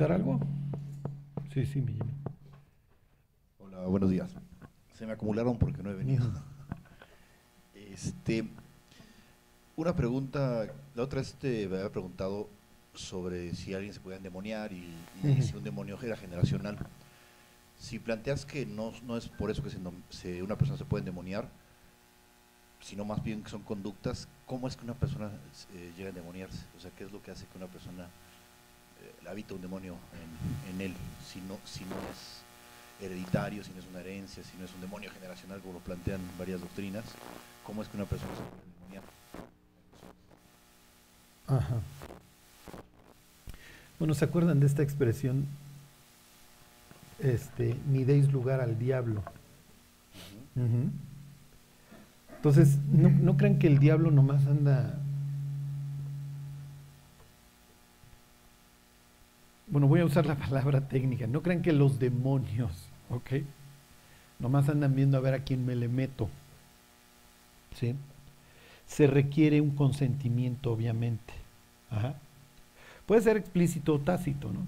preguntar algo? Sí, sí, mi Hola, buenos días. Se me acumularon porque no he venido. Este, una pregunta, la otra vez te había preguntado sobre si alguien se podía endemoniar y, si un demonio era generacional. Si planteas que no, no es por eso que se, una persona se puede endemoniar, sino más bien que son conductas, ¿cómo es que una persona eh, llega a endemoniarse? O sea, ¿qué es lo que hace que una persona habita un demonio en, él, si no, si no es hereditario, si no es una herencia, si no es un demonio generacional, como lo plantean varias doctrinas? ¿Cómo es que una persona se puede endemoniar? Ajá. Bueno, ¿se acuerdan de esta expresión? Este, ni deis lugar al diablo. Entonces, no, no crean que el diablo nomás anda. Bueno, voy a usar la palabra técnica. No crean que los demonios, ¿ok? Nomás andan viendo a ver a quién me le meto. ¿Sí? Se requiere un consentimiento, obviamente. Ajá. Puede ser explícito o tácito, ¿no?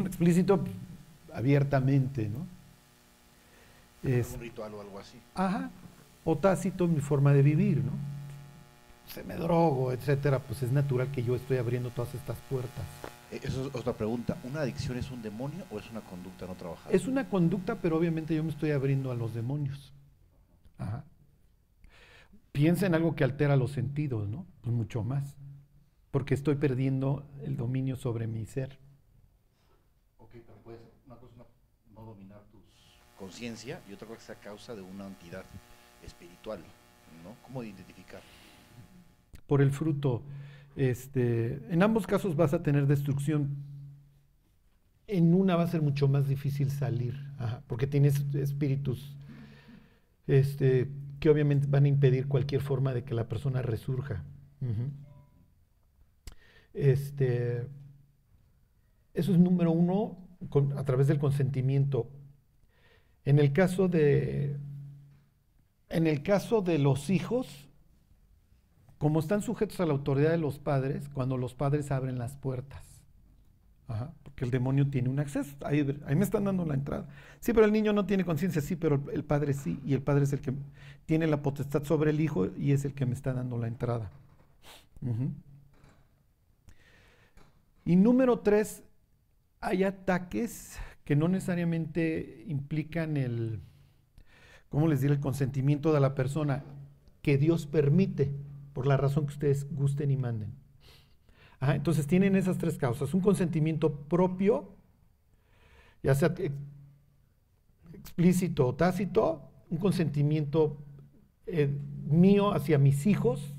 explícito abiertamente, ¿no? Es, un ritual o algo así. Ajá. O tácito mi forma de vivir, ¿no? Se me drogo, etcétera, pues es natural que yo estoy abriendo todas estas puertas. Eh, eso es otra pregunta. ¿Una adicción es un demonio o es una conducta no trabajada? Es una conducta, pero obviamente yo me estoy abriendo a los demonios. Ajá. Piensa en algo que altera los sentidos, ¿no? Pues mucho más porque estoy perdiendo el dominio sobre mi ser. Ok, pero puede ser una cosa no dominar tu conciencia y otra cosa es a causa de una entidad espiritual, ¿no? ¿Cómo identificar? Por el fruto. Este, en ambos casos vas a tener destrucción. En una va a ser mucho más difícil salir, porque tienes espíritus este, que obviamente van a impedir cualquier forma de que la persona resurja. Este, eso es número uno a través del consentimiento. En el caso de, en el caso de los hijos, como están sujetos a la autoridad de los padres, cuando los padres abren las puertas. porque el demonio tiene un acceso. Ahí, ahí, me están dando la entrada. Sí, pero el niño no tiene conciencia, sí, pero el padre sí. Y el padre es el que tiene la potestad sobre el hijo y es el que me está dando la entrada. Y número tres, hay ataques que no necesariamente implican el, ¿cómo les diré?, el consentimiento de la persona, que Dios permite, por la razón que ustedes gusten y manden. entonces tienen esas tres causas, un consentimiento propio, ya sea explícito o tácito, un consentimiento eh, mío hacia mis hijos,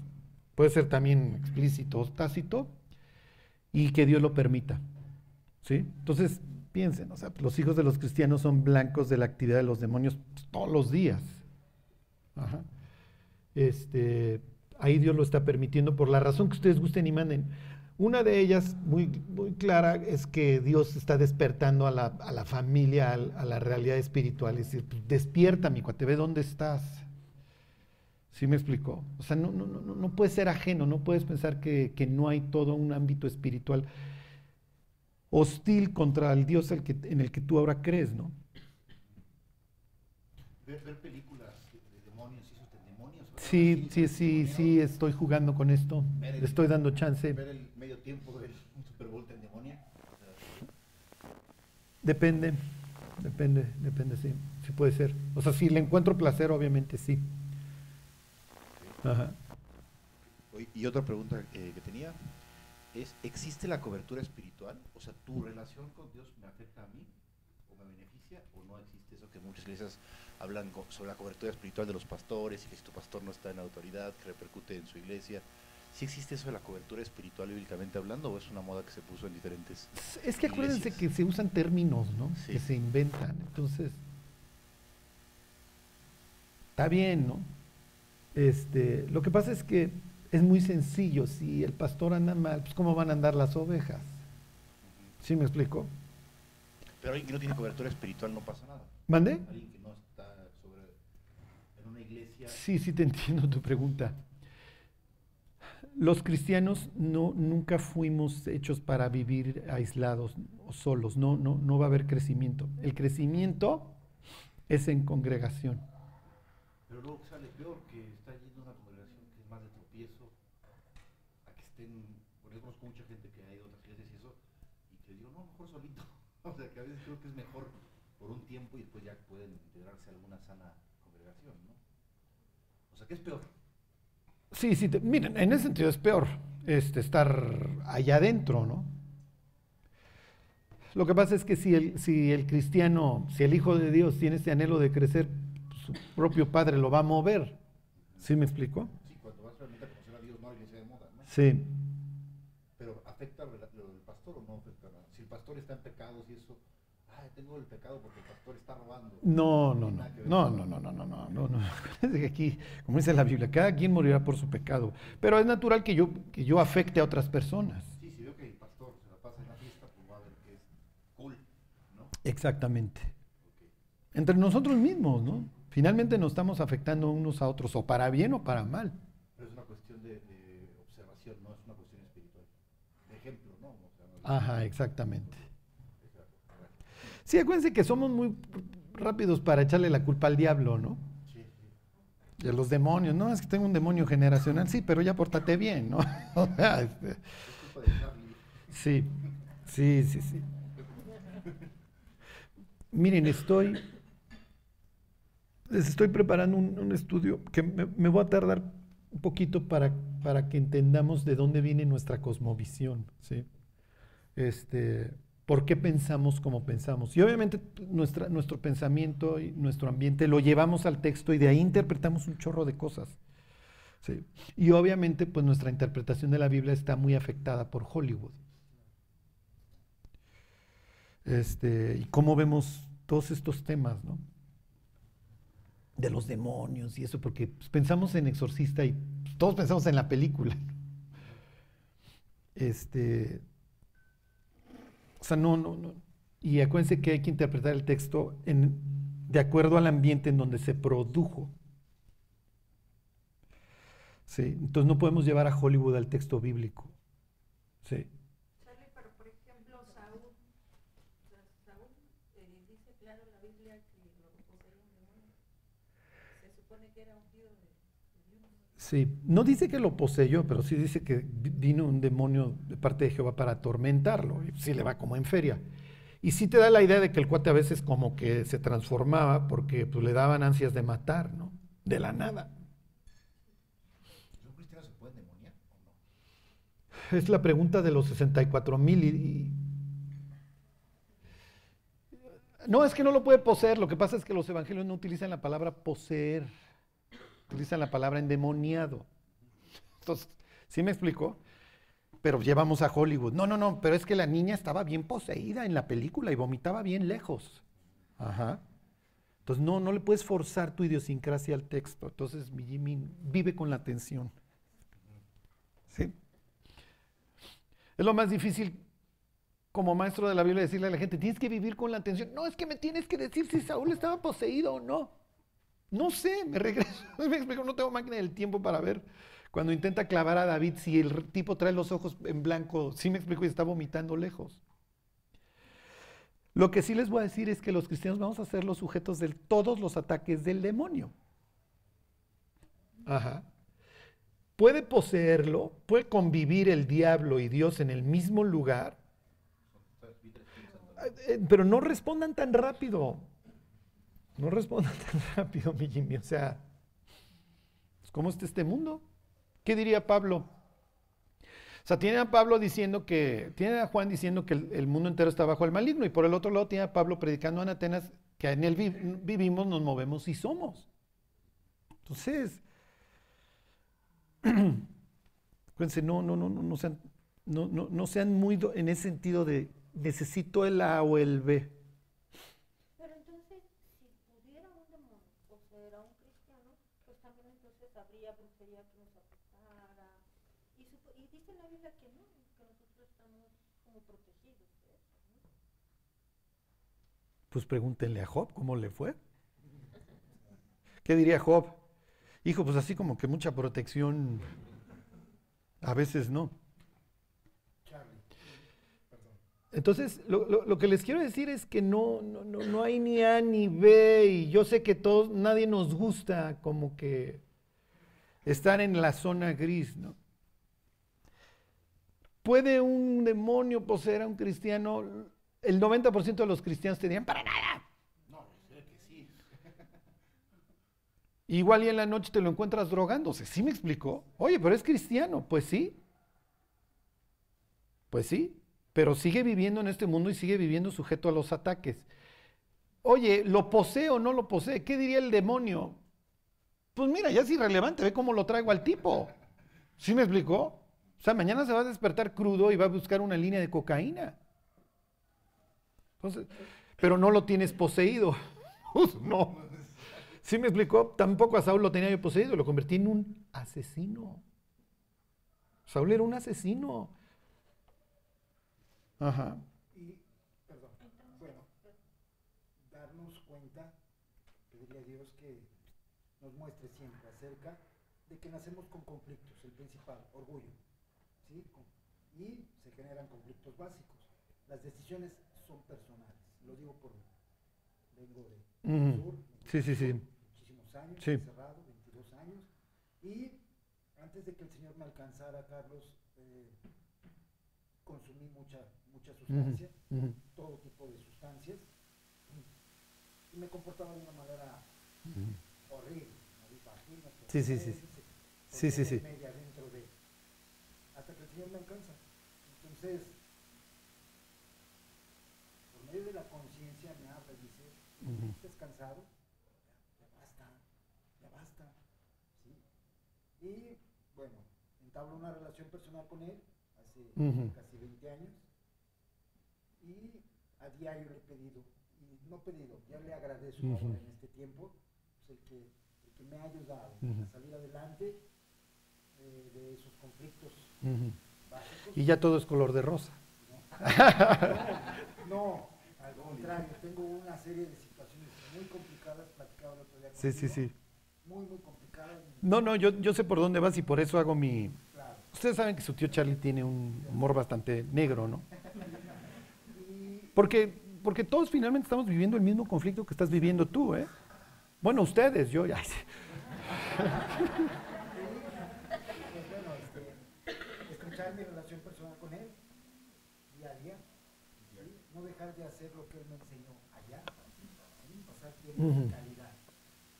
puede ser también explícito o tácito, y que Dios lo permita. ¿Sí? Entonces, piensen, o sea, los hijos de los cristianos son blancos de la actividad de los demonios todos los días. Este, ahí Dios lo está permitiendo por la razón que ustedes gusten y manden. Una de ellas, muy, muy clara, es que Dios está despertando a la, familia, a, la realidad espiritual. Es decir, pues, despierta, mi cuate, ve dónde estás. ¿Sí me explicó? O sea, no, no, no, no puedes ser ajeno, no puedes pensar que, no hay todo un ámbito espiritual hostil contra el Dios que, en el que tú ahora crees, ¿no? Ver, películas de demonios y demonios. Sí, sí, sí, sí, estoy jugando con esto. Le estoy dando chance. ¿Ver el medio tiempo de un Super Bowl en demonio? Depende, depende, depende, sí. Sí puede ser. O sea, si le encuentro placer, obviamente sí. Y otra pregunta que tenía es, ¿existe la cobertura espiritual? O sea, ¿tu relación con Dios me afecta a mí me beneficia o no existe eso que muchas iglesias hablan sobre la cobertura espiritual de los pastores y que si tu pastor no está en autoridad, que repercute en su iglesia? ¿Sí existe eso de la cobertura espiritual bíblicamente hablando o es una moda que se puso en diferentes Es que acuérdense que se usan términos, ¿no? Que se inventan. Entonces, está bien, ¿no? Este, lo que pasa es que es muy sencillo. Si el pastor anda mal, pues ¿cómo van a andar las ovejas? ¿Sí me explico? Pero alguien que no tiene cobertura espiritual no pasa nada. ¿Mande? Alguien que no está sobre, en una iglesia. Sí, sí te entiendo tu pregunta. Los cristianos no, nunca fuimos hechos para vivir aislados o solos, no, no, no va a haber crecimiento. El crecimiento es en congregación. Pero luego sale peor que está yendo a una congregación que es más de tropiezo, a que estén, por ejemplo, conozco mucha gente que ha ido a otras iglesias y eso, y que digo, no, mejor solito. Sea, que a veces creo que es mejor por un tiempo y después ya pueden integrarse a alguna sana congregación, ¿no? O sea, ¿qué es peor? Sí, sí, te- miren, en ese sentido es peor este, estar allá adentro, ¿no? Lo que pasa es que si el, si el cristiano, si el Hijo de Dios tiene ese anhelo de crecer, su propio Padre lo va a mover. ¿Sí me explico? Sí, cuando vas realmente a conocer a Dios, no a la iglesia de moda, ¿no? Sí. Pero ¿afecta lo lo del pastor o no afecta nada? Si el pastor está en pecados y eso, ay, tengo el pecado porque el pastor está robando. No, no, no, no, no, no, no, no, no, no, no. Aquí, como dice la Biblia, cada quien morirá por su pecado. Pero es natural que yo, que yo afecte a otras personas. Sí, si veo que el pastor se la pasa en la fiesta, pues va a ver que es cool, ¿no? Exactamente. Ok. Entre nosotros mismos, ¿no? Finalmente nos estamos afectando unos a otros, o para bien o para mal. Pero es una cuestión de, de observación, no es una cuestión espiritual. De ejemplo, ¿no? O sea, no Ajá, exactamente. Sí, acuérdense que somos muy rápidos para echarle la culpa al diablo, ¿no? Sí, sí. Y a los demonios. No, es que tengo un demonio generacional. Sí, pero ya pórtate bien, ¿no? O sea, este, sí, sí, sí, sí. Miren, estoy, les estoy preparando un, un estudio que me, me voy a tardar un poquito para, para que entendamos de dónde viene nuestra cosmovisión, ¿sí? Este, ¿Por qué pensamos como pensamos? Y obviamente nuestro pensamiento y nuestro ambiente lo llevamos al texto y de ahí interpretamos un chorro de cosas. Y obviamente pues nuestra interpretación de la Biblia está muy afectada por Hollywood. Este, y cómo vemos todos estos temas, ¿no? De los demonios y eso, porque pues, pensamos en Exorcista y pues, todos pensamos en la película. Este, o sea, no, no, no. Y acuérdense que hay que interpretar el texto en, de acuerdo al ambiente en donde se produjo. Sí, entonces no podemos llevar a Hollywood al texto bíblico. Sí. Charlie, pero por ejemplo, Saúl, o sea, Saúl eh, dice claro en la Biblia que lo poseía un demonio. Se supone que era ungido de, de Dios. Sí, no dice que lo poseyó, pero sí dice que vi- vino un demonio de parte de Jehová para atormentarlo. Y sí le va como en feria. Y sí te da la idea de que el cuate a veces como que se transformaba porque pues, le daban ansias de matar, ¿no? De la nada. ¿Los cristianos se pueden demoniar o no? Es la pregunta de los 64 mil y, y- No, es que no lo puede poseer. Lo que pasa es que los evangelios no utilizan la palabra poseer. Utilizan la palabra endemoniado. Entonces, ¿sí me explico? Pero llevamos a Hollywood. No, no, no, pero es que la niña estaba bien poseída en la película y vomitaba bien lejos. Ajá. Entonces, no, no le puedes forzar tu idiosincrasia al texto. Entonces, mi Jimmy vive con la tensión. ¿Sí? Es lo más difícil como maestro de la Biblia decirle a la gente, tienes que vivir con la atención. No, es que me tienes que decir si Saúl estaba poseído o no. No sé, me regreso. Me explico, no tengo máquina del tiempo para ver. Cuando intenta clavar a David, si el tipo trae los ojos en blanco, sí me explico y está vomitando lejos. Lo que sí les voy a decir es que los cristianos vamos a ser los sujetos de todos los ataques del demonio. Ajá. Puede poseerlo, puede convivir el diablo y Dios en el mismo lugar, eh, pero no respondan tan rápido. No respondan tan rápido, mi Jimmy. O sea, pues, ¿cómo está este mundo? ¿Qué diría Pablo? O sea, tiene a Pablo diciendo que, tiene a Juan diciendo que el, mundo entero está bajo el maligno, y por el otro lado tiene a Pablo predicando en Atenas que en él vi- vivimos, nos movemos y somos. Entonces, Acuérdense, no, no, no, no, no sean, no, no, no muy en ese sentido de necesito el A o el B. Pero entonces, si pudiera un demonio poseer a un cristiano, pues también entonces habría brujería que nos afectara. Y, supo- y dice la Biblia que no, que nosotros estamos como protegidos de eso. ¿no? Pues pregúntenle a Job cómo le fue. ¿Qué diría Job? Hijo, pues así como que mucha protección. A veces no. Entonces, lo, lo- lo que les quiero decir es que no, no, no, no hay ni A ni B y yo sé que todos, nadie nos gusta como que estar en la zona gris, ¿no? ¿Puede un demonio poseer a un cristiano? El 90% de los cristianos te dirían, para nada. No, sé que sí. Igual y en la noche te lo encuentras drogándose. ¿Sí me explicó? Oye, pero es cristiano. Pues sí. Pues sí. Pero sigue viviendo en este mundo y sigue viviendo sujeto a los ataques. Oye, ¿lo posee o no lo posee? ¿Qué diría el demonio? Pues mira, ya es irrelevante. Ve cómo lo traigo al tipo. ¿Sí me explicó? O sea, mañana se va a despertar crudo y va a buscar una línea de cocaína. Entonces, pero no lo tienes poseído. Pues no. ¿Sí me explicó? Tampoco a Saúl lo tenía yo poseído, lo convertí en un asesino. Saúl era un asesino. Ajá. Y, perdón, bueno, darnos cuenta, pedirle a Dios que nos muestre siempre acerca de que nacemos con conflictos, el principal, orgullo, ¿sí? Y se generan conflictos básicos. Las decisiones son personales, lo digo por, vengo de sur, Sí, sí, sí. muchísimos años, Sí. encerrado, 22 años, y antes de que el Señor me alcanzara, Carlos, eh, consumí mucha, mucha sustancia, todo tipo de sustancias, y me comportaba de una manera horrible, me imagino, Sí, sí, sí. Sí, sí, sí. media dentro de, hasta que el Señor me alcanza. Entonces, de la conciencia me habla y dice. ¿estás cansado? Ya, ya basta, ya basta. ¿sí? Y bueno, entablo una relación personal con él hace casi 20 años y a diario le he pedido, y no pedido, ya le agradezco en este tiempo, pues, el, que, el que me ha ayudado a salir adelante eh, de esos conflictos básicos. Y ya todo es color de rosa. No, contrario, tengo una serie de situaciones muy complicadas, platicaba el otro día Sí, sí, contigo, sí. Muy, muy complicadas. No, no, yo, yo sé por dónde vas y por eso hago mi... Claro. Ustedes saben que su tío Charlie tiene un humor bastante negro, ¿no? Porque, porque todos finalmente estamos viviendo el mismo conflicto que estás viviendo tú, ¿eh? Bueno, ustedes, yo ya... pues bueno, este, estrechar mi relación personal con él día a día, ¿sí? No dejar de hacer lo que él me enseñó allá, ¿sí? pasar tiempo de calidad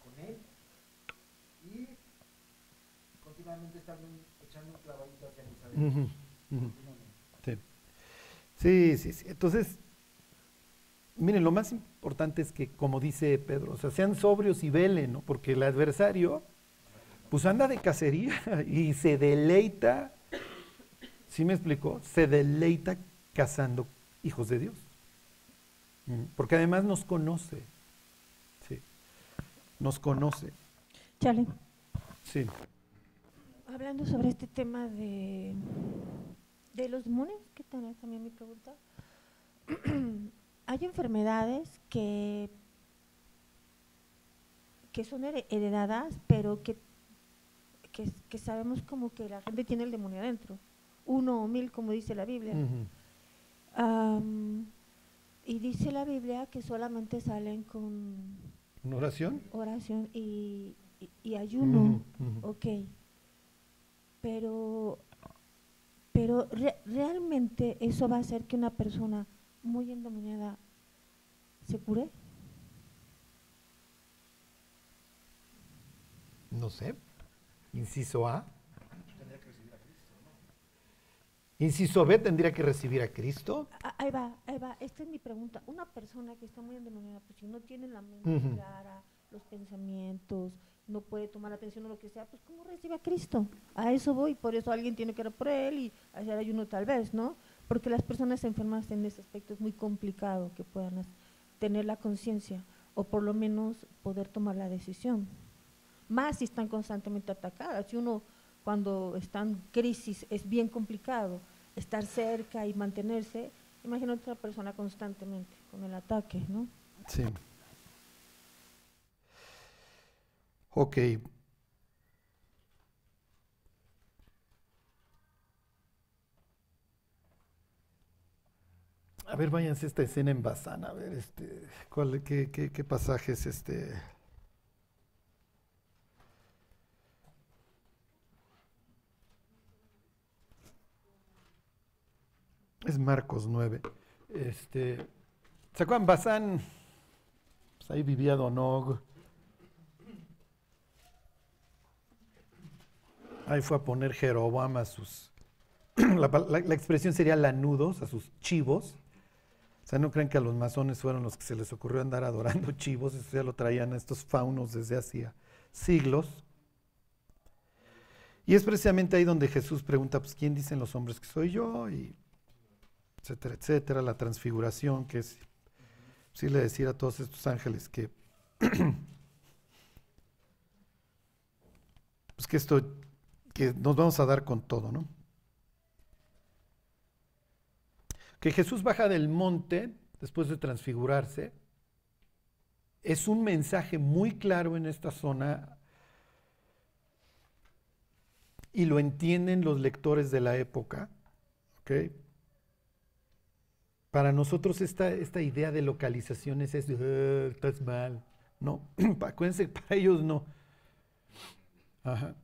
con él y continuamente estar echando un clavadito hacia mis ujú. continuamente. Sí. Sí, sí, sí. Entonces, miren, lo más importante es que, como dice Pedro, o sea, sean sobrios y velen, ¿no? Porque el adversario, pues anda de cacería y se deleita, ¿sí me explicó? Se deleita cazando hijos de Dios. Mm, Porque además nos conoce, sí, nos conoce, Charlie, sí. hablando sobre este tema de, de los demonios, ¿qué tal es también mi pregunta? Hay enfermedades que, que son here- heredadas, pero que, que, que sabemos como que la gente tiene el demonio adentro. Uno o mil, como dice la Biblia. Y dice la Biblia que solamente salen con ¿Una oración? oración y, y- y ayuno. Ujú. Ok. Pero, pero re- realmente eso va a hacer que una persona muy endemoniada se cure. No sé. Inciso A. Inciso B tendría que recibir a Cristo. Ah, Ahí va, ahí va. Esta es mi pregunta. Una persona que está muy endemoniada, pues si no tiene la mente clara, los pensamientos, no puede tomar atención a lo que sea, pues ¿cómo recibe a Cristo? A eso voy, por eso alguien tiene que orar por él y hacer ayuno tal vez, ¿no? Porque las personas enfermas en ese aspecto es muy complicado que puedan tener la conciencia o por lo menos poder tomar la decisión. Más si están constantemente atacadas. Si uno cuando están crisis es bien complicado estar cerca y mantenerse. Imagino otra persona constantemente con el ataque, ¿no? Sí. Ok. A ver, váyanse esta escena en Bazán, a ver, este, ¿cuál, qué, qué, qué pasaje es este? Es Marcos 9. Este, ¿Se acuerdan? Bazán, pues ahí vivía Donog. Ahí fue a poner Jeroboam a sus... La, la- la expresión sería lanudos, a sus chivos. O sea, no creen que a los masones fueron los que se les ocurrió andar adorando chivos, eso ya lo traían a estos faunos desde hacía siglos. Y es precisamente ahí donde Jesús pregunta, pues, ¿quién dicen los hombres que soy yo? Y etcétera, etcétera, la transfiguración, que es posible decir a todos estos ángeles que, pues que esto, que nos vamos a dar con todo, ¿no? Que Jesús baja del monte después de transfigurarse, es un mensaje muy claro en esta zona y lo entienden los lectores de la época, ¿ok? Para nosotros esta, esta idea de localizaciones es, "Ah, estás mal. No, acuérdense, para ellos no. Ajá.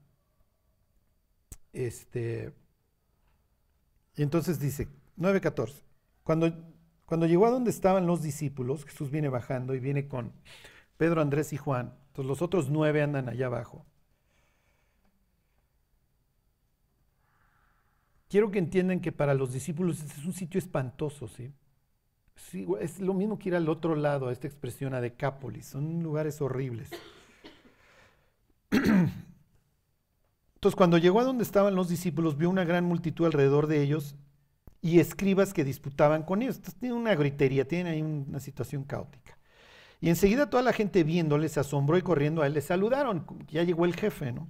Este, y entonces dice, 9.14, cuando, cuando llegó a donde estaban los discípulos, Jesús viene bajando y viene con Pedro, Andrés y Juan, entonces los otros nueve andan allá abajo. Quiero que entiendan que para los discípulos este es un sitio espantoso, ¿sí? Sí, es lo mismo que ir al otro lado, a esta expresión a Decápolis, son lugares horribles. Entonces, cuando llegó a donde estaban los discípulos, vio una gran multitud alrededor de ellos y escribas que disputaban con ellos. Entonces, tienen una gritería, tienen ahí una situación caótica. Y enseguida toda la gente viéndole se asombró y corriendo a él le saludaron, ya llegó el jefe, ¿no?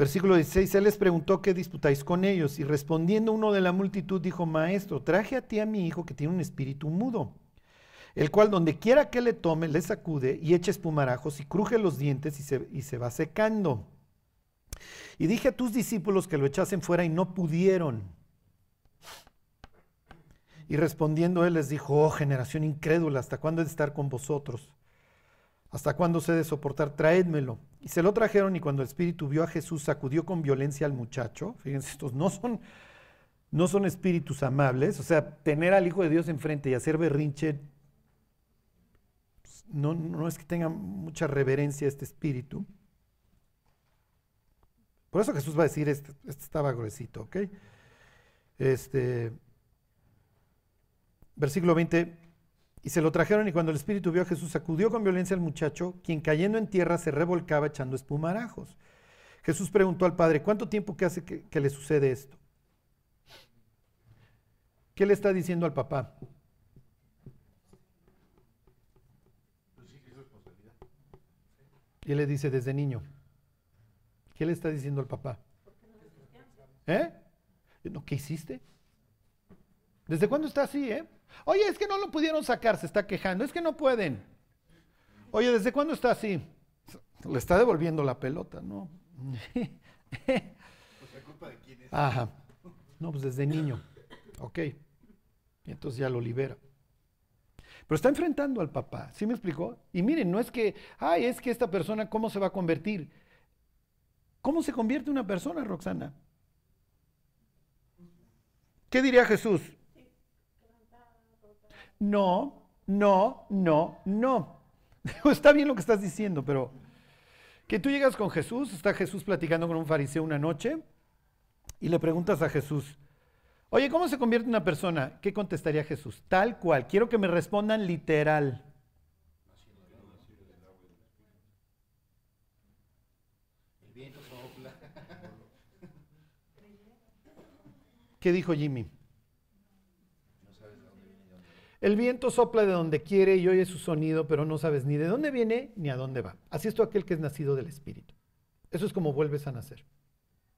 Versículo 16, él les preguntó qué disputáis con ellos y respondiendo uno de la multitud dijo, maestro, traje a ti a mi hijo que tiene un espíritu mudo, el cual donde quiera que le tome, le sacude y echa espumarajos y cruje los dientes y se, y se va secando. Y dije a tus discípulos que lo echasen fuera y no pudieron. Y respondiendo él les dijo, oh generación incrédula, ¿hasta cuándo he de estar con vosotros? ¿Hasta cuándo se he de soportar? Traédmelo. Y se lo trajeron y cuando el espíritu vio a Jesús sacudió con violencia al muchacho. Fíjense, estos no son, no son espíritus amables. O sea, tener al Hijo de Dios enfrente y hacer berrinche, pues, no, no es que tenga mucha reverencia este espíritu. Por eso Jesús va a decir, este, este estaba gruesito, ¿ok? Este, versículo 20, y se lo trajeron y cuando el espíritu vio a Jesús sacudió con violencia al muchacho, quien cayendo en tierra se revolcaba echando espumarajos. Jesús preguntó al padre, ¿cuánto tiempo que hace que, le sucede esto? ¿Qué le está diciendo al papá? Y le dice desde niño. ¿Qué le está diciendo al papá? ¿Eh? No, ¿Qué hiciste? ¿Desde cuándo está así, eh? Oye, es que no lo pudieron sacar, se está quejando, es que no pueden. Oye, ¿desde cuándo está así? Le está devolviendo la pelota, ¿no? Ajá. No, pues desde niño. Ok. Y entonces ya lo libera. Pero está enfrentando al papá, ¿sí me explicó? Y miren, no es que, ay, es que esta persona, ¿cómo se va a convertir? ¿Cómo se convierte una persona, Roxana? ¿Qué diría Jesús? No, no, no, no. Está bien lo que estás diciendo, pero que tú llegas con Jesús, está Jesús platicando con un fariseo una noche y le preguntas a Jesús, oye, ¿cómo se convierte una persona? ¿Qué contestaría Jesús? Tal cual, quiero que me respondan literal. ¿Qué dijo Jimmy? El viento sopla de donde quiere y oye su sonido, pero no sabes ni de dónde viene ni a dónde va. Así es tú aquel que es nacido del Espíritu. Eso es como vuelves a nacer.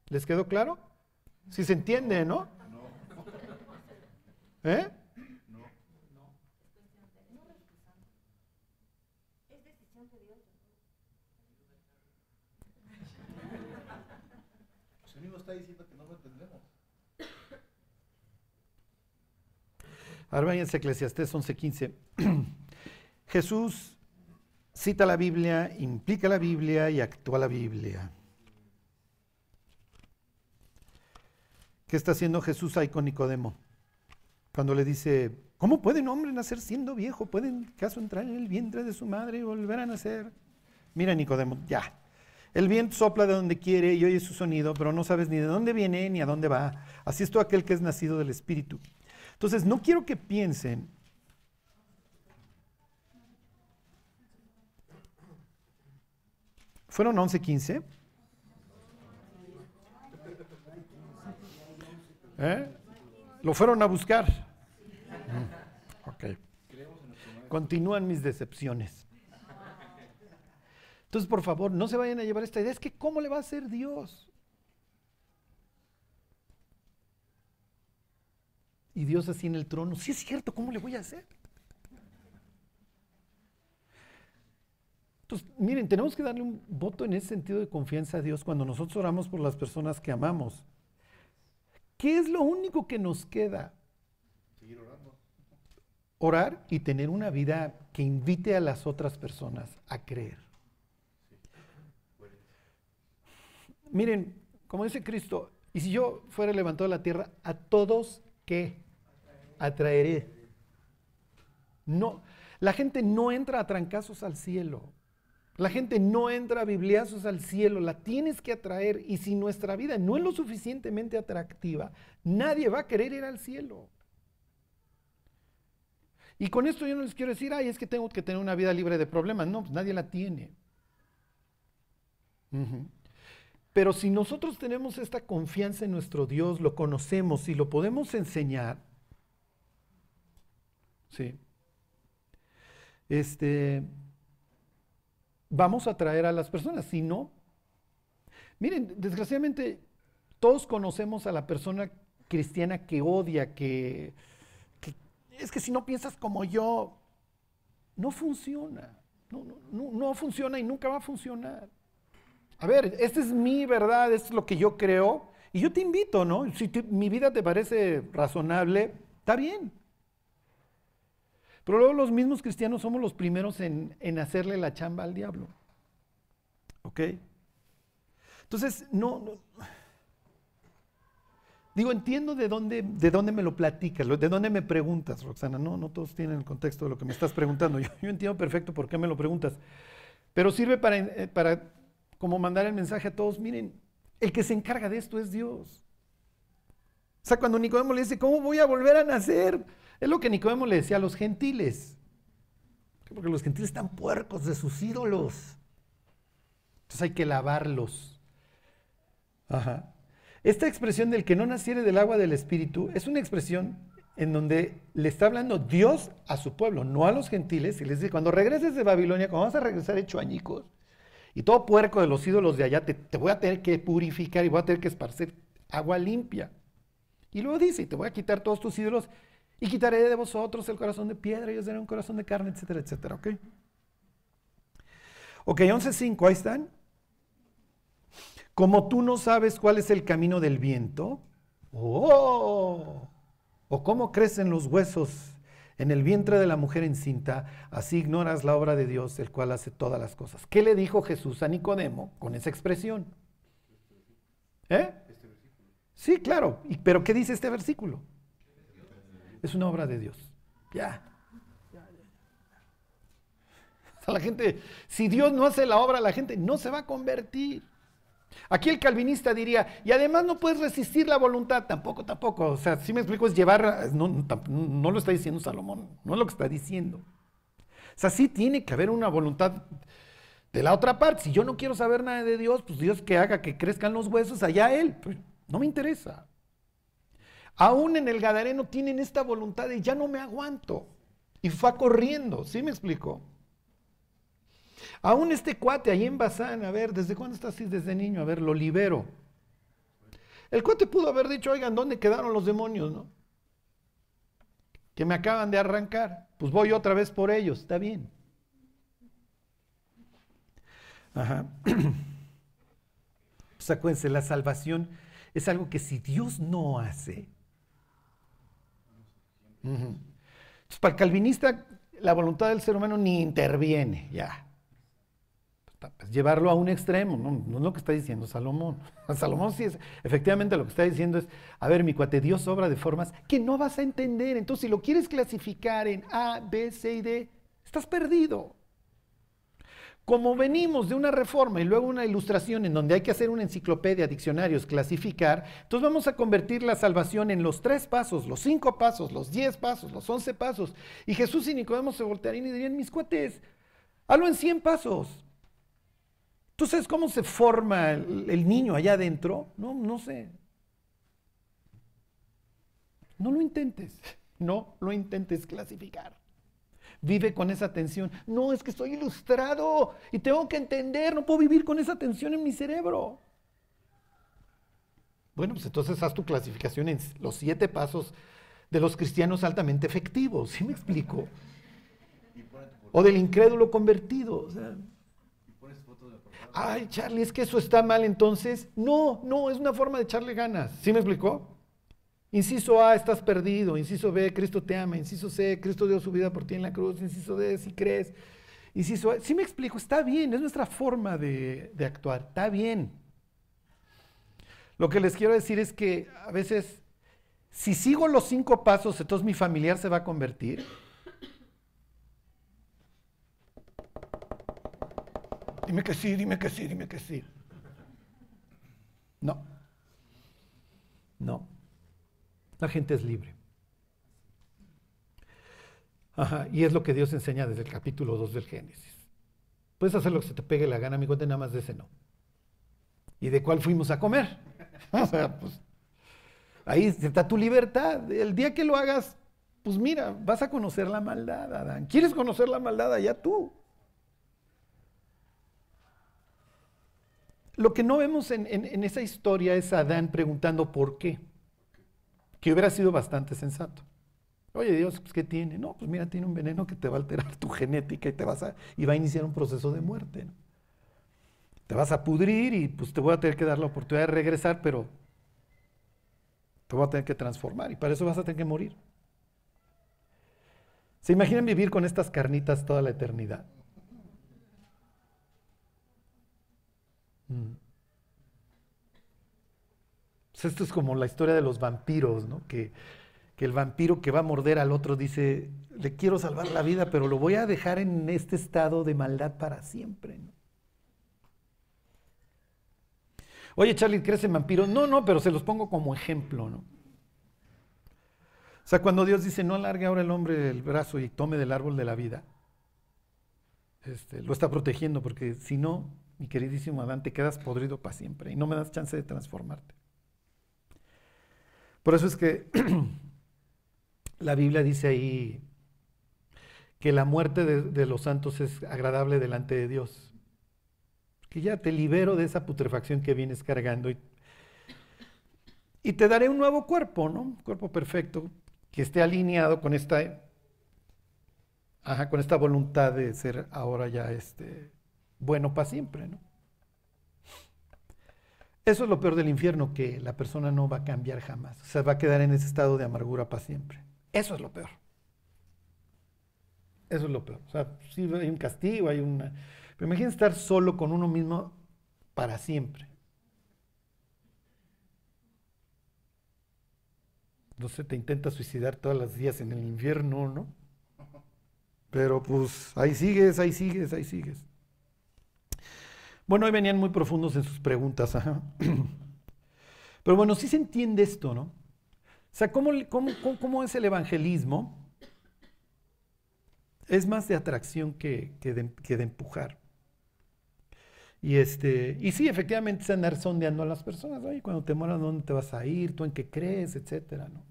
¿Les quedó claro? Si se entiende, ¿no? ¿Eh? Pues el mismo está diciendo que no lo entendemos. Ahora váyanse Eclesiastés 11:15. Jesús cita la Biblia, implica la Biblia y actúa la Biblia. ¿Qué está haciendo Jesús ahí con Nicodemo? Cuando le dice, ¿cómo puede un hombre nacer siendo viejo? ¿Puede caso entrar en el vientre de su madre y volver a nacer? Mira Nicodemo, ya. El viento sopla de donde quiere y oye su sonido, pero no sabes ni de dónde viene ni a dónde va. Así es todo aquel que es nacido del Espíritu. Entonces, no quiero que piensen ¿Fueron 11, 15? ¿Eh? ¿Lo fueron a buscar? Mm, ok. Continúan mis decepciones. Entonces, por favor, no se vayan a llevar esta idea. Es que, ¿cómo le va a hacer Dios? Y Dios así en el trono. Sí es cierto, ¿cómo le voy a hacer? Entonces, miren, tenemos que darle un voto en ese sentido de confianza a Dios cuando nosotros oramos por las personas que amamos. ¿Qué es lo único que nos queda? Seguir orando. Orar y tener una vida que invite a las otras personas a creer. Miren, como dice Cristo, y si yo fuera levantado de la tierra, a todos que atraeré. No, la gente no entra a trancazos al cielo. La gente no entra a bibliazos al cielo, la tienes que atraer y si nuestra vida no es lo suficientemente atractiva, nadie va a querer ir al cielo. Y con esto yo no les quiero decir, ay, es que tengo que tener una vida libre de problemas. No, pues nadie la tiene. Pero si nosotros tenemos esta confianza en nuestro Dios, lo conocemos y lo podemos enseñar, sí. Este, vamos a atraer a las personas. Si no, miren, desgraciadamente todos conocemos a la persona cristiana que odia, que, es que si no piensas como yo, no funciona. No, no, no, funciona y nunca va a funcionar. A ver, esta es mi verdad, esto es lo que yo creo. Y yo te invito, ¿no? Si mi vida te parece razonable, está bien. Pero luego los mismos cristianos somos los primeros en, hacerle la chamba al diablo. ¿Ok? Entonces, no, Digo, entiendo de dónde, de dónde me lo platicas, de dónde me preguntas, Roxana. No, no todos tienen el contexto de lo que me estás preguntando. Yo, entiendo perfecto por qué me lo preguntas. Pero sirve para, eh, para como mandar el mensaje a todos, miren, el que se encarga de esto es Dios. O sea, cuando Nicodemo le dice, ¿cómo voy a volver a nacer? Es lo que Nicodemo le decía a los gentiles. Porque los gentiles están puercos de sus ídolos. Entonces hay que lavarlos. Ajá. Esta expresión del que no naciere del agua del Espíritu es una expresión en donde le está hablando Dios a su pueblo, no a los gentiles, y les dice, cuando regreses de Babilonia, cuando vas a regresar hecho añicos, y todo puerco de los ídolos de allá, te, voy a tener que purificar y voy a tener que esparcer agua limpia. Y luego dice, te voy a quitar todos tus ídolos y quitaré de vosotros el corazón de piedra y os daré un corazón de carne, etcétera, etcétera. ¿Ok? Ok, 11.5, ahí están. Como tú no sabes cuál es el camino del viento, oh, o cómo crecen los huesos en el vientre de la mujer encinta, así ignoras la obra de Dios, el cual hace todas las cosas. ¿Qué le dijo Jesús a Nicodemo con esa expresión? ¿Eh? Sí, claro. ¿Pero qué dice este versículo? Es una obra de Dios. Ya. la gente, si Dios no hace la obra, la gente no se va a convertir. Aquí el calvinista diría, y además no puedes resistir la voluntad, tampoco, tampoco. O sea, si me explico, es llevar, no, no, lo está diciendo Salomón, no es lo que está diciendo. O sea, sí tiene que haber una voluntad de la otra parte. Si yo no quiero saber nada de Dios, pues Dios que haga que crezcan los huesos, allá Él. Pues no me interesa. Aún en el Gadareno tienen esta voluntad de ya no me aguanto. Y fue corriendo, ¿sí me explico? Aún este cuate ahí en Bazán, a ver, ¿desde cuándo está así? Desde niño, a ver, lo libero. El cuate pudo haber dicho, oigan, ¿dónde quedaron los demonios, no? Que me acaban de arrancar. Pues voy otra vez por ellos, está bien. Ajá. Pues acuérdense, la salvación es algo que si Dios no hace, para el calvinista, la voluntad del ser humano ni interviene, ya. Pues, llevarlo a un extremo, no, es lo que está diciendo Salomón. Salomón sí es, efectivamente lo que está diciendo es, a ver, mi cuate, Dios obra de formas que no vas a entender. Entonces, si lo quieres clasificar en A, B, C y D, estás perdido. Como venimos de una reforma y luego una ilustración en donde hay que hacer una enciclopedia, diccionarios, clasificar, entonces vamos a convertir la salvación en los tres pasos, los cinco pasos, los diez pasos, los once pasos. Y Jesús y Nicodemo se voltearían y dirían, mis cuates, hazlo en cien pasos. ¿Tú sabes cómo se forma el, niño allá adentro? No, no sé. No lo intentes, no lo intentes clasificar vive con esa tensión. No, es que estoy ilustrado y tengo que entender, no puedo vivir con esa tensión en mi cerebro. Bueno, pues entonces haz tu clasificación en los siete pasos de los cristianos altamente efectivos, ¿sí me explico? O del incrédulo convertido. Ay, Charlie, es que eso está mal entonces. No, no, es una forma de echarle ganas. ¿Sí me explicó? Inciso A, estás perdido. Inciso B, Cristo te ama. Inciso C, Cristo dio su vida por ti en la cruz. Inciso D, si crees. Inciso A, sí me explico, está bien, es nuestra forma de, de actuar, está bien. Lo que les quiero decir es que a veces, si sigo los cinco pasos, entonces mi familiar se va a convertir. Dime que sí, dime que sí, dime que sí. No. No. La gente es libre. Ajá, y es lo que Dios enseña desde el capítulo 2 del Génesis. Puedes hacer lo que se te pegue la gana, mi cuenta nada más de ese no. ¿Y de cuál fuimos a comer? o sea, pues ahí está tu libertad. El día que lo hagas, pues mira, vas a conocer la maldad, Adán. ¿Quieres conocer la maldad allá tú? Lo que no vemos en esa historia es Adán preguntando por qué que hubiera sido bastante sensato. Oye Dios, pues, ¿qué tiene? No, pues mira, tiene un veneno que te va a alterar tu genética y te vas a, y va a iniciar un proceso de muerte. Te vas a pudrir y pues te voy a tener que dar la oportunidad de regresar, pero te voy a tener que transformar y para eso vas a tener que morir. ¿Se imaginan vivir con estas carnitas toda la eternidad? Mm. Esto es como la historia de los vampiros, ¿no? Que, el vampiro que va a morder al otro dice, le quiero salvar la vida, pero lo voy a dejar en este estado de maldad para siempre. Oye, Charlie, ¿crees en vampiros? No, no, pero se los pongo como ejemplo, ¿no? O sea, cuando Dios dice, no alargue ahora el hombre el brazo y tome del árbol de la vida, este, lo está protegiendo, porque si no, mi queridísimo Adán, te quedas podrido para siempre y no me das chance de transformarte. Por eso es que la Biblia dice ahí que la muerte de, los santos es agradable delante de Dios. Que ya te libero de esa putrefacción que vienes cargando y, te daré un nuevo cuerpo, ¿no? Un cuerpo perfecto que esté alineado con esta, con esta voluntad de ser ahora ya este, bueno para siempre, ¿no? Eso es lo peor del infierno, que la persona no va a cambiar jamás. O sea, va a quedar en ese estado de amargura para siempre. Eso es lo peor. Eso es lo peor. O sea, sí hay un castigo, hay una... Pero imagínate estar solo con uno mismo para siempre. No sé, te intentas suicidar todos los días en el infierno, ¿no? Pero pues ahí sigues, ahí sigues, ahí sigues. Bueno, hoy venían muy profundos en sus preguntas. Pero bueno, sí se entiende esto, ¿no? O sea, ¿cómo, es el evangelismo? Es más de atracción que, de, empujar. Y, este, y sí, efectivamente es andar sondeando a las personas. Oye, cuando te mueras, ¿dónde te vas a ir? ¿Tú en qué crees? Etcétera, ¿no?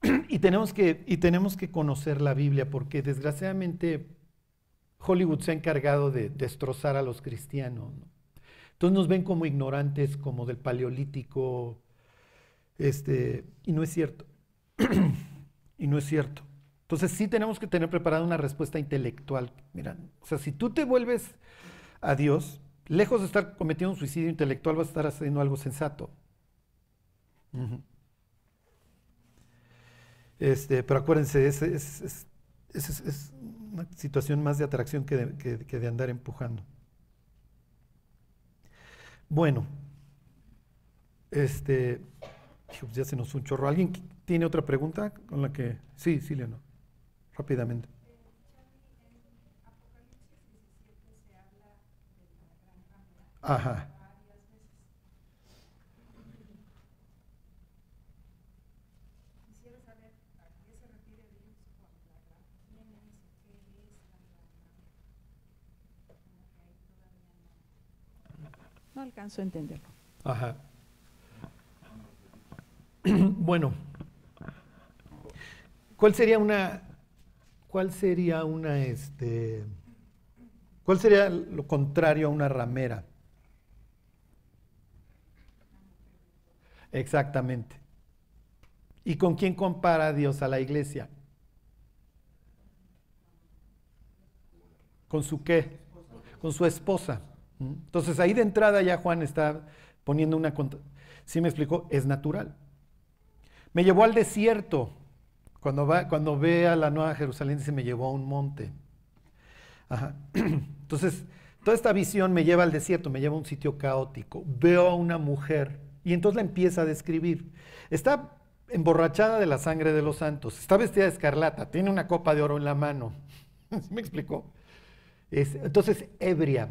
Y tenemos, que, y tenemos que conocer la Biblia porque desgraciadamente Hollywood se ha encargado de destrozar a los cristianos. Entonces nos ven como ignorantes, como del paleolítico, este, y no es cierto. y no es cierto. Entonces sí tenemos que tener preparada una respuesta intelectual. Mira, o sea, si tú te vuelves a Dios, lejos de estar cometiendo un suicidio intelectual, vas a estar haciendo algo sensato. Este, pero acuérdense, es, es, una situación más de atracción que de, que, que de andar empujando. Bueno, este, ya se nos un chorro. ¿Alguien tiene otra pregunta con la que... Sí, sí, Leonor, rápidamente. Ajá. No alcanzo a entenderlo. Ajá. bueno, ¿cuál sería una, cuál sería una, este, cuál sería lo contrario a una ramera? Exactamente. ¿Y con quién compara Dios a la iglesia? ¿Con su qué? Con su esposa. Entonces ahí de entrada ya Juan está poniendo una... ¿Sí me explicó? Es natural. Me llevó al desierto. Cuando, va, cuando ve a la Nueva Jerusalén dice, me llevó a un monte. Entonces, toda esta visión me lleva al desierto, me lleva a un sitio caótico. Veo a una mujer y entonces la empieza a describir. Está emborrachada de la sangre de los santos, está vestida de escarlata, tiene una copa de oro en la mano. ¿Sí me explicó? entonces, ebria,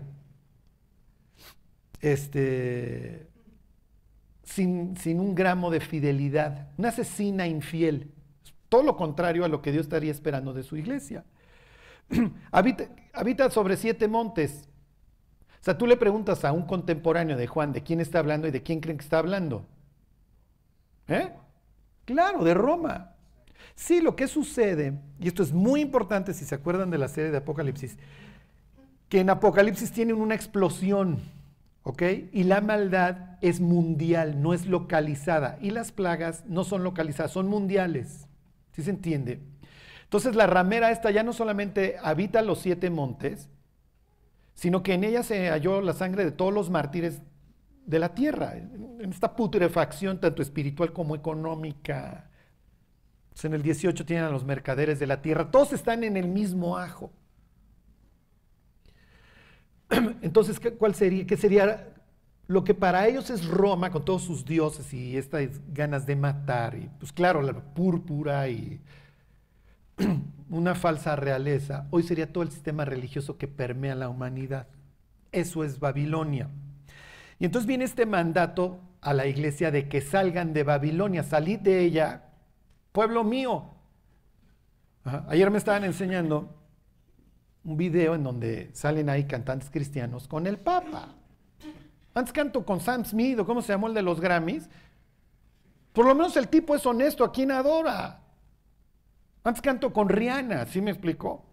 este, sin, sin, un gramo de fidelidad, una asesina infiel. Todo lo contrario a lo que Dios estaría esperando de su iglesia. habita, sobre siete montes. O sea, tú le preguntas a un contemporáneo de Juan de quién está hablando y de quién creen que está hablando. ¿Eh? Claro, de Roma. Sí, lo que sucede, y esto es muy importante si se acuerdan de la serie de Apocalipsis, que en Apocalipsis tienen una explosión Y la maldad es mundial, no es localizada. Y las plagas no son localizadas, son mundiales. ¿Sí se entiende? Entonces la ramera esta ya no solamente habita los siete montes, sino que en ella se halló la sangre de todos los mártires de la tierra, en esta putrefacción tanto espiritual como económica. en el 18 tienen a los mercaderes de la tierra, todos están en el mismo ajo. Entonces, ¿cuál sería? ¿Qué sería lo que para ellos es Roma con todos sus dioses y estas ganas de matar? Y pues claro, la púrpura y una falsa realeza. Hoy sería todo el sistema religioso que permea la humanidad. Eso es Babilonia. Y entonces viene este mandato a la iglesia de que salgan de Babilonia, salid de ella, pueblo mío. Ayer me estaban enseñando un video en donde salen ahí cantantes cristianos con el Papa. Antes canto con Sam Smith o cómo se llamó el de los Grammys. Por lo menos el tipo es honesto, ¿a quién adora? Antes canto con Rihanna, ¿sí me explicó?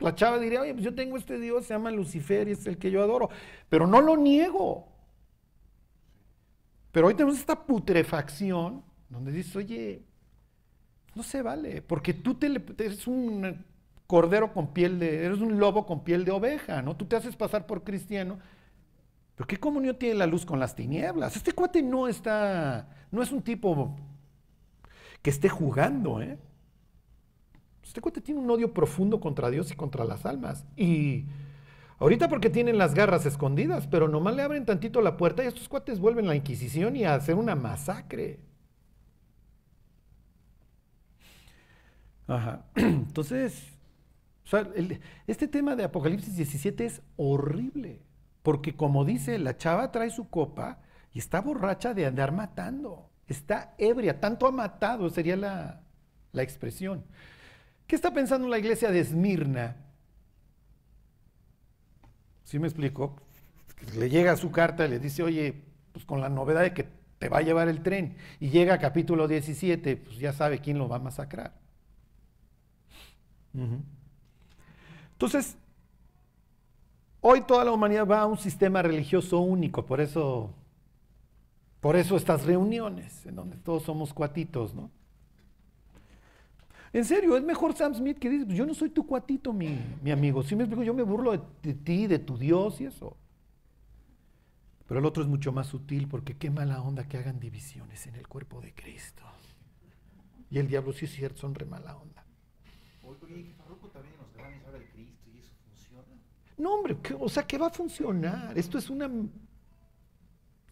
la chava diría, oye, pues yo tengo este Dios, se llama Lucifer y es el que yo adoro. Pero no lo niego. Pero hoy tenemos esta putrefacción donde dices, oye, no se vale, porque tú te, eres un cordero con piel de, eres un lobo con piel de oveja, ¿no? Tú te haces pasar por cristiano. Pero ¿qué comunión tiene la luz con las tinieblas? Este cuate no está, no es un tipo que esté jugando, ¿eh? Este cuate tiene un odio profundo contra Dios y contra las almas. Y ahorita porque tienen las garras escondidas, pero nomás le abren tantito la puerta y estos cuates vuelven a la Inquisición y a hacer una masacre. Ajá. Entonces, este tema de Apocalipsis 17 es horrible, porque como dice, la chava trae su copa y está borracha de andar matando, está ebria, tanto ha matado, sería la, la expresión. ¿Qué está pensando la iglesia de Esmirna? ¿Sí me explico? Le llega su carta y le dice, oye, pues con la novedad de que te va a llevar el tren, y llega a capítulo 17, pues ya sabe quién lo va a masacrar. Entonces, hoy toda la humanidad va a un sistema religioso único, por eso, por eso estas reuniones, en donde todos somos cuatitos, ¿no? En serio, es mejor Sam Smith que dice, pues yo no soy tu cuatito, mi, amigo. Si me explico, yo me burlo de, ti, de tu Dios y eso. Pero el otro es mucho más sutil porque qué mala onda que hagan divisiones en el cuerpo de Cristo. Y el diablo sí es cierto, son re mala onda que Farruko también en los Grammys habla de Cristo y eso funciona. No, hombre, ¿qué- o sea, ¿qué va a funcionar? Esto es una...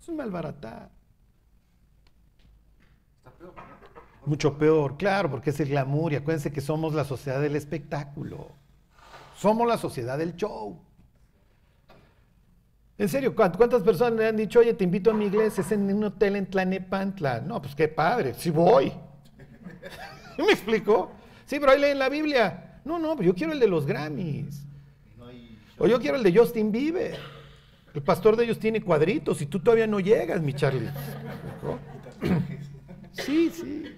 Es un malbaratar. Está peor, ¿no? Mucho peor, claro, porque es el glamour y acuérdense que somos la sociedad del espectáculo. Somos la sociedad del show. En serio, ¿cuánt- ¿cuántas personas me han dicho, oye, te invito a mi iglesia, es en un hotel en Tlanepantla? No, pues qué padre, sí voy. ¿Me explico? Sí, pero ahí leen la Biblia. No, no, pero yo quiero el de los Grammys. O yo quiero el de Justin Bieber. El pastor de ellos tiene cuadritos y tú todavía no llegas, mi Charlie. Sí, sí.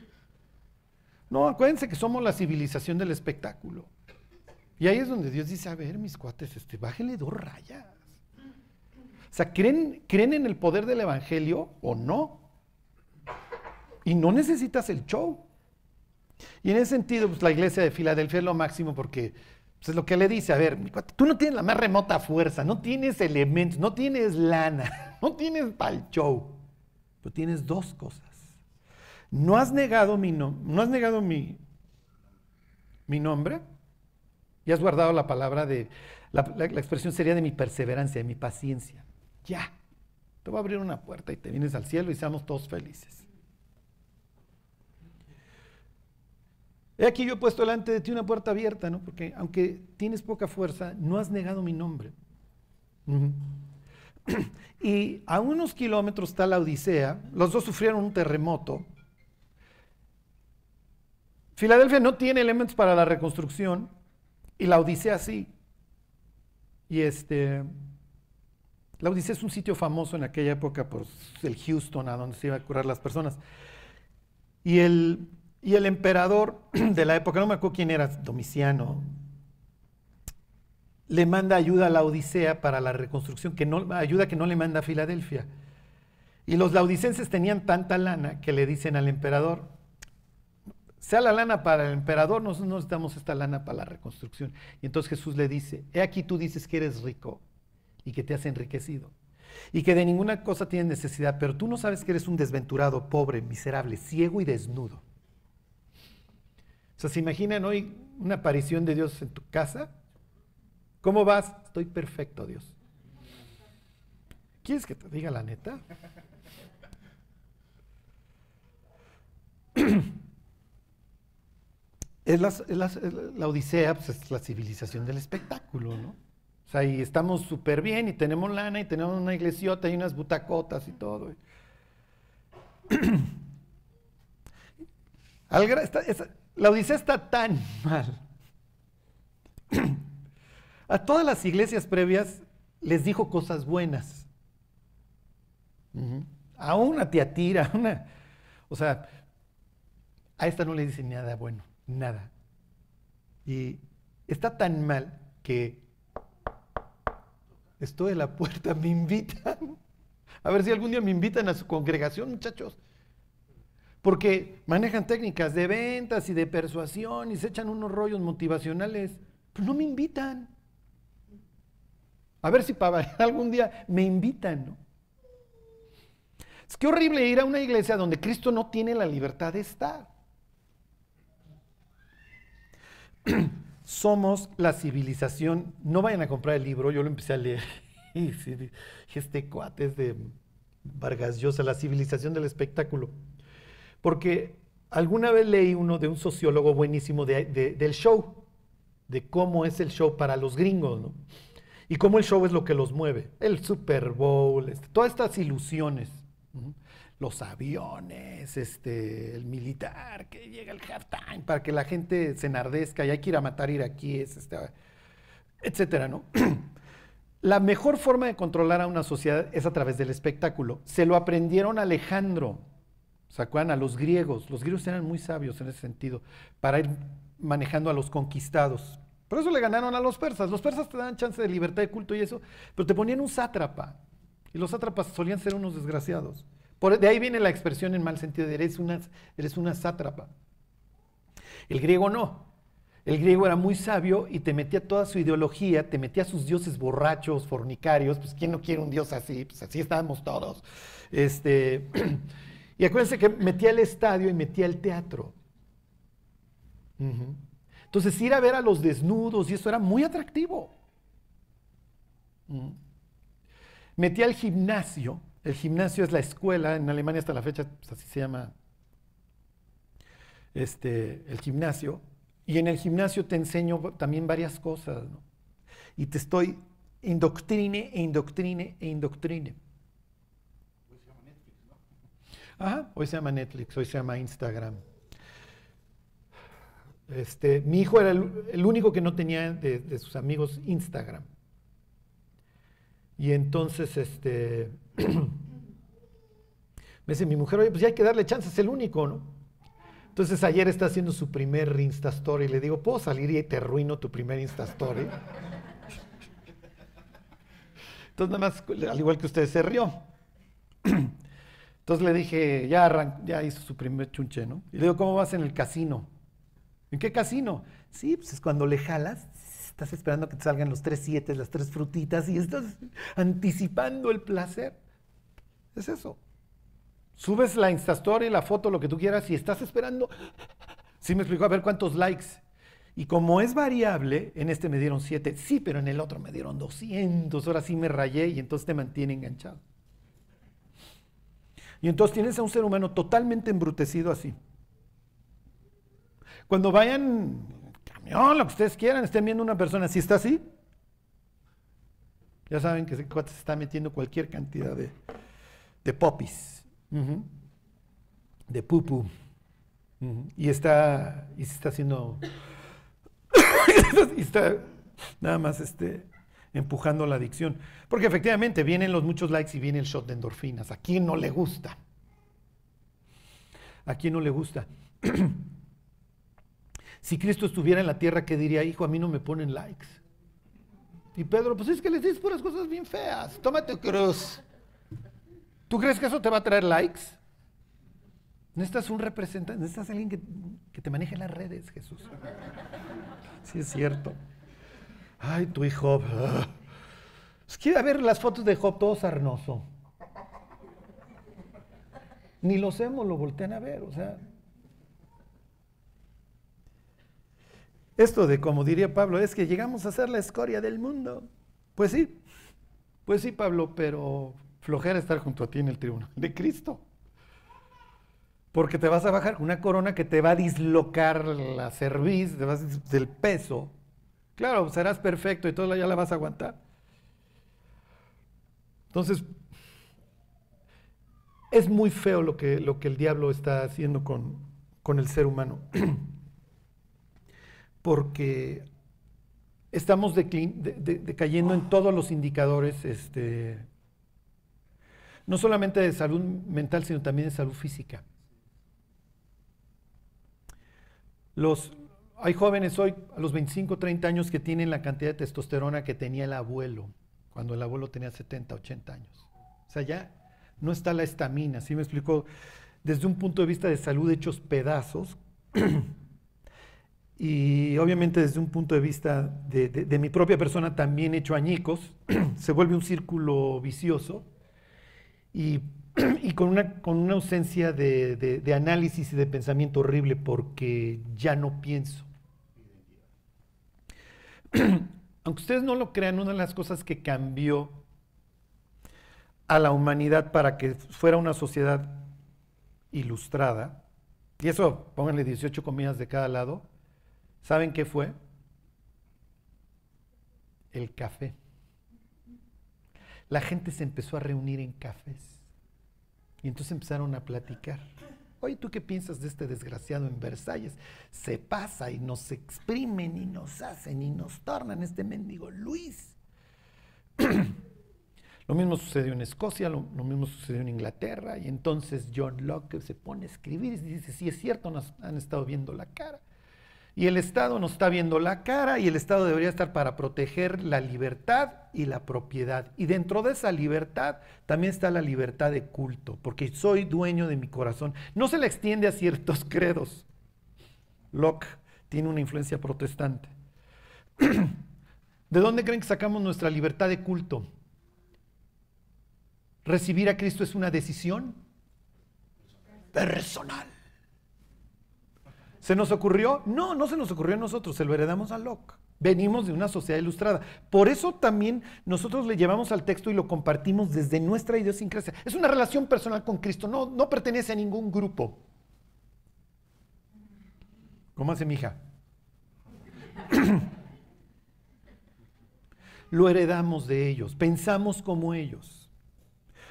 No, acuérdense que somos la civilización del espectáculo. Y ahí es donde Dios dice, a ver, mis cuates, este, bájenle dos rayas. O sea, ¿creen, ¿creen en el poder del Evangelio o no? Y no necesitas el show. Y en ese sentido, pues la iglesia de Filadelfia es lo máximo porque pues, es lo que le dice, a ver, tú no tienes la más remota fuerza, no tienes elementos, no tienes lana, no tienes para el show, pero tienes dos cosas. No has negado mi, no, no has negado mi, mi nombre y has guardado la palabra de, la- la expresión sería de mi perseverancia, de mi paciencia. Ya, te voy a abrir una puerta y te vienes al cielo y seamos todos felices. He aquí yo he puesto delante de ti una puerta abierta, ¿no? Porque aunque tienes poca fuerza, no has negado mi nombre. Y a unos kilómetros está la Odisea, los dos sufrieron un terremoto. Filadelfia no tiene elementos para la reconstrucción y la Odisea sí. Y este, la Odisea es un sitio famoso en aquella época por el Houston, a donde se iba a curar las personas. Y el, y el emperador de la época, no me acuerdo quién era, Domiciano, le manda ayuda a la Odisea para la reconstrucción, que no, ayuda que no le manda a Filadelfia. Y los laudicenses tenían tanta lana que le dicen al emperador, sea la lana para el emperador, nosotros no necesitamos esta lana para la reconstrucción. Y entonces Jesús le dice, he aquí tú dices que eres rico y que te has enriquecido y que de ninguna cosa tienes necesidad, pero tú no sabes que eres un desventurado, pobre, miserable, ciego y desnudo. O sea, ¿se imaginan hoy una aparición de Dios en tu casa? ¿Cómo vas? Estoy perfecto, Dios. ¿Quieres que te diga la neta? Es la, es la- es la Odisea, pues es la civilización del espectáculo, ¿no? O sea, y estamos súper bien y tenemos lana y tenemos una iglesiota y unas butacotas y todo. Está- la Odisea está tan mal. A todas las iglesias previas les dijo cosas buenas. A una Tiatira, a una. O sea, a esta no le dice nada bueno, nada. Y está tan mal que estoy en la puerta, me invitan. A ver si algún día me invitan a su congregación, muchachos. Porque manejan técnicas de ventas y de persuasión y se echan unos rollos motivacionales. Pues no me invitan. A ver si para algún día me invitan, ¿no? Es que horrible ir a una iglesia donde Cristo no tiene la libertad de estar. Somos la civilización. No vayan a comprar el libro, yo lo empecé a leer. Este cuate es de Vargas Llosa, la civilización del espectáculo. Porque alguna vez leí uno de un sociólogo buenísimo de- de- del show, de cómo es el show para los gringos, ¿no? Y cómo el show es lo que los mueve. El Super Bowl, este, todas estas ilusiones. Los aviones, este, el militar que llega al halftime para que la gente se enardezca y hay que ir a matar iraquíes, este, etcétera, ¿no? La mejor forma de controlar a una sociedad es a través del espectáculo. Se lo aprendieron Alejandro, ¿se acuerdan? A los griegos. Los griegos eran muy sabios en ese sentido, para ir manejando a los conquistados. Por eso le ganaron a los persas. Los persas te daban chance de libertad de culto y eso, pero te ponían un sátrapa. Y los sátrapas solían ser unos desgraciados. Por, de ahí viene la expresión en mal sentido de eres una, eres una sátrapa. El griego no. El griego era muy sabio y te metía toda su ideología, te metía sus dioses borrachos, fornicarios, pues ¿quién no quiere un dios así? Pues así estábamos todos. Este, y acuérdense que metía el estadio y metía el teatro. Entonces ir a ver a los desnudos y eso era muy atractivo. Ujú. Metí al gimnasio. El gimnasio es la escuela, en Alemania hasta la fecha pues, así se llama este, el gimnasio. Y en el gimnasio te enseño también varias cosas. ¿no? Y te estoy indoctrine e indoctrine e indoctrine. Ajá, hoy se llama Netflix, hoy se llama Instagram. Este, mi hijo era el, único que no tenía de, sus amigos Instagram. Y entonces, este, me dice mi mujer, oye, pues ya hay que darle chance, es el único, ¿no? Entonces ayer está haciendo su primer Insta Story y le digo, ¿puedo salir y te arruino tu primer Insta Story? Entonces nada más, al igual que usted, se rió. Entonces le dije, ya, arran- ya hizo su primer chunche, ¿no? Y le digo, ¿cómo vas en el casino? ¿En qué casino? Sí, pues es cuando le jalas, estás esperando que te salgan los tres siete, las tres frutitas y estás anticipando el placer. Es eso. Subes la Instastory, la foto, lo que tú quieras y estás esperando. Sí me explicó, a ver cuántos likes. Y como es variable, en este me dieron 7, sí, pero en el otro me dieron 200, ahora sí me rayé y entonces te mantiene enganchado. Y entonces tienes a un ser humano totalmente embrutecido así. Cuando vayan camión, lo que ustedes quieran, estén viendo una persona así, está así. Ya saben que se está metiendo cualquier cantidad de, de popis, de pupu. Y está, y se está haciendo, y está nada más este, empujando la adicción. Porque efectivamente vienen los muchos likes y viene el shot de endorfinas. ¿A quién no le gusta? ¿A quién no le gusta? Si Cristo estuviera en la tierra, ¿qué diría? Hijo, a mí no me ponen likes. Y Pedro, pues es que les dices puras cosas bien feas. Tómate cruz. ¿Tú crees que eso te va a traer likes? Necesitas un representante, necesitas alguien que, que te maneje las redes, Jesús. Sí, es cierto. Ay, tu hijo. ah. Es que a ver las fotos de Job, todo sarnoso. Ni los hemos, lo voltean a ver, o sea. Esto de, como diría Pablo, es que llegamos a ser la escoria del mundo. Pues sí, pues sí, Pablo, pero flojera estar junto a ti en el tribunal de Cristo. Porque te vas a bajar con una corona que te va a dislocar la cerviz, te vas del peso. Claro, serás perfecto y todo ya la vas a aguantar. Entonces, es muy feo lo que, lo que el diablo está haciendo con, con el ser humano. Porque estamos decayendo en todos los indicadores, este, no solamente de salud mental, sino también de salud física. Los, hay jóvenes hoy, a los 25, 30 años, que tienen la cantidad de testosterona que tenía el abuelo, cuando el abuelo tenía 70, 80 años. O sea, ya no está la estamina, ¿sí me explico? Desde un punto de vista de salud hechos pedazos, y obviamente desde un punto de vista de, mi propia persona también hecho añicos, se vuelve un círculo vicioso y, con, una, con una ausencia de análisis y de pensamiento horrible porque ya no pienso. Aunque ustedes no lo crean, una de las cosas que cambió a la humanidad para que fuera una sociedad ilustrada, y eso pónganle 18 comidas de cada lado, ¿saben qué fue? El café. La gente se empezó a reunir en cafés. Y entonces empezaron a platicar. Oye, ¿tú qué piensas de este desgraciado en Versalles? Se pasa y nos exprimen y nos hacen y nos tornan este mendigo Luis. Lo mismo sucedió en Escocia, lo, mismo sucedió en Inglaterra, y entonces John Locke se pone a escribir y dice, sí es cierto, nos han estado viendo la cara. Y el Estado nos está viendo la cara y el Estado debería estar para proteger la libertad y la propiedad. Y dentro de esa libertad también está la libertad de culto, porque soy dueño de mi corazón. No se le extiende a ciertos credos. Locke tiene una influencia protestante. ¿De dónde creen que sacamos nuestra libertad de culto? Recibir a Cristo es una decisión personal. ¿Se nos ocurrió? No, no se nos ocurrió a nosotros, se lo heredamos a Locke. Venimos de una sociedad ilustrada. Por eso también nosotros le llevamos al texto y lo compartimos desde nuestra idiosincrasia. Es una relación personal con Cristo, no, no pertenece a ningún grupo. ¿Cómo hace mi hija? lo heredamos de ellos, pensamos como ellos.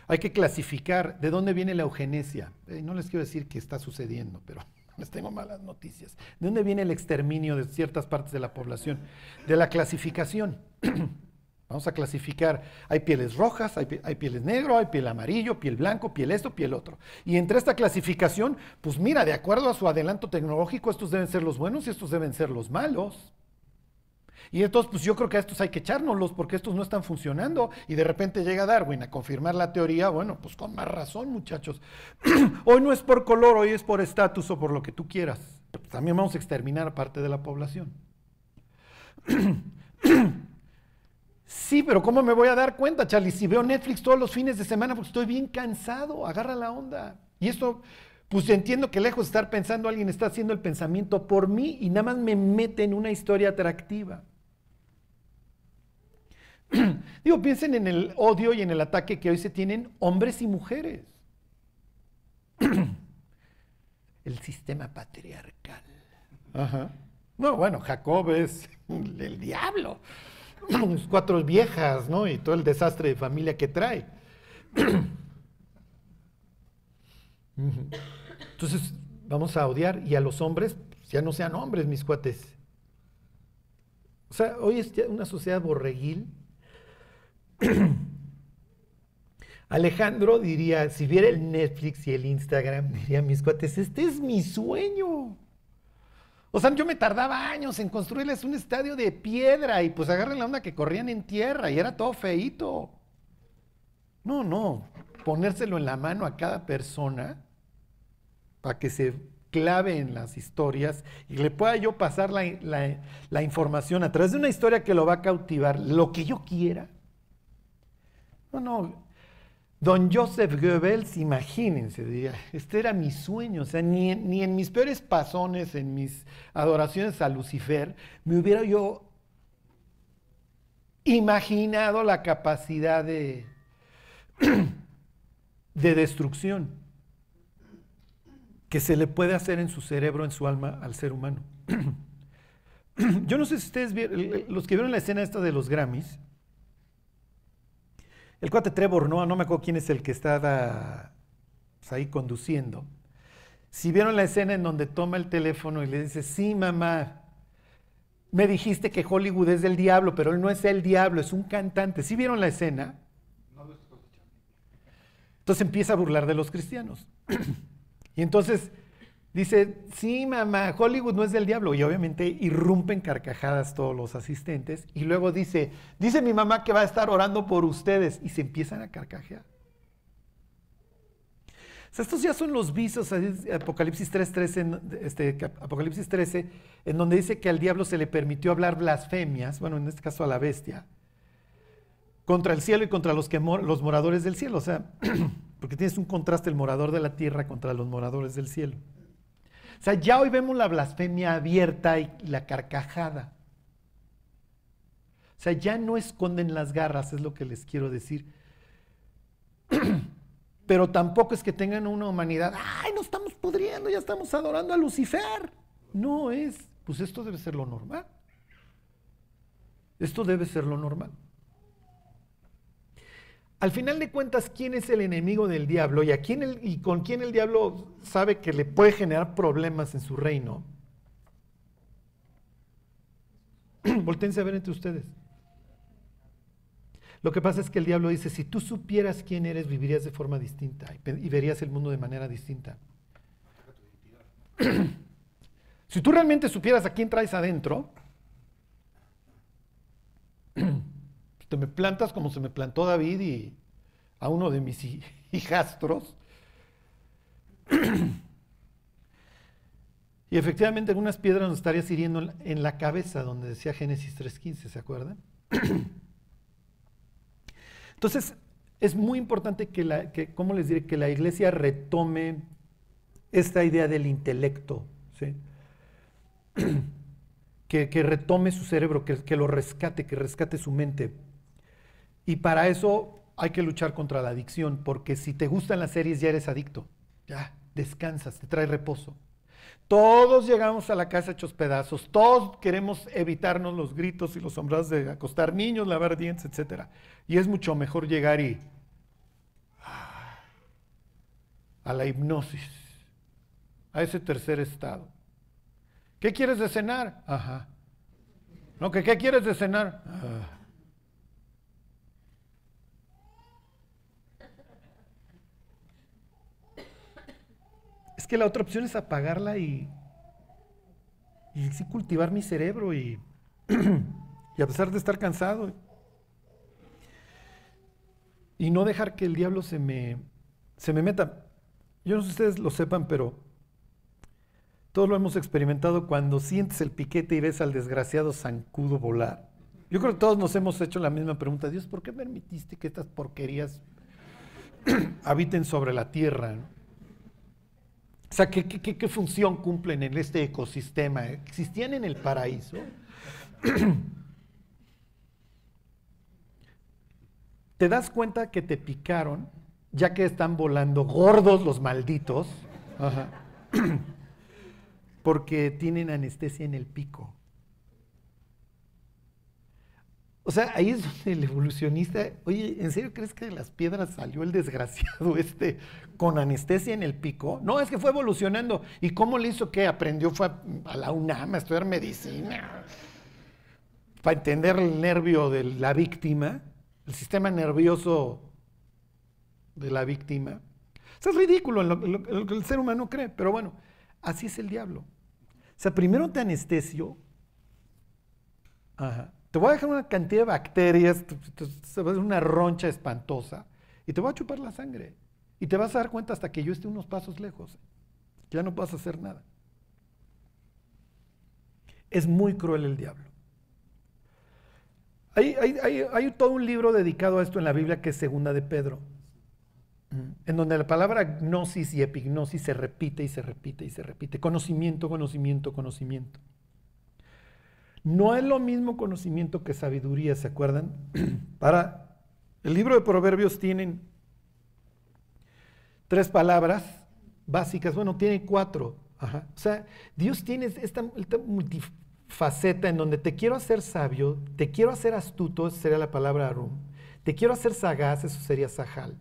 Hay que clasificar de dónde viene la eugenesia. Eh, no les quiero decir que está sucediendo, pero les tengo malas noticias. ¿De dónde viene el exterminio de ciertas partes de la población? De la clasificación. Vamos a clasificar, hay pieles rojas, hay, pieles negro, hay piel amarillo, piel blanco, piel esto, piel otro. Y entre esta clasificación, pues mira, de acuerdo a su adelanto tecnológico, estos deben ser los buenos y estos deben ser los malos. Y entonces, pues yo creo que a estos hay que echárnoslos porque estos no están funcionando. Y de repente llega Darwin a confirmar la teoría. Bueno, pues con más razón, muchachos. hoy no es por color, hoy es por estatus o por lo que tú quieras. También vamos a exterminar parte de la población. sí, pero ¿cómo me voy a dar cuenta, Charlie? Si veo Netflix todos los fines de semana, porque estoy bien cansado. Agarra la onda. Y esto pues entiendo que lejos de estar pensando, alguien está haciendo el pensamiento por mí y nada más me mete en una historia atractiva. Digo, piensen en el odio y en el ataque que hoy se tienen hombres y mujeres. el sistema patriarcal. No, bueno, Jacob es el diablo. cuatro viejas, ¿no? Y todo el desastre de familia que trae. Entonces, vamos a odiar y a los hombres, pues, ya no sean hombres, mis cuates. O sea, hoy es una sociedad borreguil Alejandro diría, si viera el Netflix y el Instagram, diría mis cuates, este es mi sueño. O sea, yo me tardaba años en construirles un estadio de piedra y pues agarren la onda que corrían en tierra y era todo feito. No, no, ponérselo en la mano a cada persona para que se clave en las historias y le pueda yo pasar la, la información a través de una historia que lo va a cautivar, lo que yo quiera no, no. Don Joseph Goebbels, imagínense, diría, este era mi sueño, o sea, ni ni en mis peores pasones, en mis adoraciones a Lucifer, me hubiera yo imaginado la capacidad de, de destrucción que se le puede hacer en su cerebro, en su alma al ser humano. Yo no sé si ustedes vieron, los que vieron la escena esta de los Grammys, el cuate Trevor no me acuerdo quién es el que está pues, ahí conduciendo. Si vieron la escena en donde toma el teléfono y le dice, sí, mamá, me dijiste que Hollywood es del diablo, pero él no es el diablo, es un cantante. ¿Sí vieron la escena? Entonces empieza a burlar de los cristianos. y entonces Dice, sí, mamá, Hollywood no es del diablo. Y obviamente irrumpen carcajadas todos los asistentes. Y luego dice, dice mi mamá que va a estar orando por ustedes. Y se empiezan a carcajear. Estos ya son los visos, Apocalipsis 3.13, este, Apocalipsis 13, en donde dice que al diablo se le permitió hablar blasfemias, bueno, en este caso a la bestia, contra el cielo y contra los, que los moradores del cielo. O sea, porque tienes un contraste el morador de la tierra contra los moradores del cielo. O sea, ya hoy vemos la blasfemia abierta y la carcajada. O sea, ya no esconden las garras, es lo que les quiero decir. Pero tampoco es que tengan una humanidad, ay, nos estamos pudriendo, ya estamos adorando a Lucifer. No es, pues esto debe ser lo normal. Esto debe ser lo normal. Al final de cuentas, ¿quién es el enemigo del diablo y, a quién y con quién el diablo sabe que le puede generar problemas en su reino? Voltense a ver entre ustedes. Lo que pasa es que el diablo dice, si tú supieras quién eres, vivirías de forma distinta y verías el mundo de manera distinta. si tú realmente supieras a quién traes adentro, te me plantas como se me plantó David y a uno de mis hijastros. y efectivamente algunas piedras nos estarías hiriendo en la cabeza, donde decía Génesis 3.15, ¿se acuerdan? Entonces, es muy importante que, la, que, ¿cómo les diré? Que la iglesia retome esta idea del intelecto, ¿sí? que, que retome su cerebro, que, que lo rescate, que rescate su mente. Y para eso hay que luchar contra la adicción, porque si te gustan las series ya eres adicto. Ya, descansas, te trae reposo. Todos llegamos a la casa hechos pedazos, todos queremos evitarnos los gritos y los sombrados de acostar niños, lavar dientes, etc. Y es mucho mejor llegar y a la hipnosis, a ese tercer estado. ¿Qué quieres de cenar? Ajá. No, que ¿qué quieres de cenar? Ah. Que la otra opción es apagarla y, y sí cultivar mi cerebro y, y a pesar de estar cansado y no dejar que el diablo se me, se me meta. Yo no sé si ustedes lo sepan, pero todos lo hemos experimentado cuando sientes el piquete y ves al desgraciado zancudo volar. Yo creo que todos nos hemos hecho la misma pregunta. Dios, ¿por qué permitiste que estas porquerías habiten sobre la tierra? O sea, ¿qué, función cumplen en este ecosistema? ¿Existían en el paraíso? ¿Te das cuenta que te picaron, ya que están volando gordos los malditos? porque tienen anestesia en el pico. O sea, ahí es donde el evolucionista, oye, ¿en serio crees que de las piedras salió el desgraciado este con anestesia en el pico? No, es que fue evolucionando. ¿Y cómo le hizo que aprendió? Fue a, la UNAM a estudiar medicina para entender el nervio de la víctima, el sistema nervioso de la víctima. Eso es ridículo en lo que el ser humano cree, pero bueno, así es el diablo. O sea, primero te anestesio. Te voy a dejar una cantidad de bacterias, se va a una roncha espantosa, y te voy a chupar la sangre. Y te vas a dar cuenta hasta que yo esté unos pasos lejos. Ya no vas a hacer nada. Es muy cruel el diablo. Hay, todo un libro dedicado a esto en la Biblia que es Segunda de Pedro en donde la palabra gnosis y epignosis se repite y se repite y se repite. Conocimiento, conocimiento, conocimiento. No es lo mismo conocimiento que sabiduría, ¿se acuerdan? Para el libro de Proverbios tienen tres palabras básicas, bueno, tiene cuatro. O sea, Dios tiene esta, esta, multifaceta en donde te quiero hacer sabio, te quiero hacer astuto, esa sería la palabra arum, te quiero hacer sagaz, eso sería sahal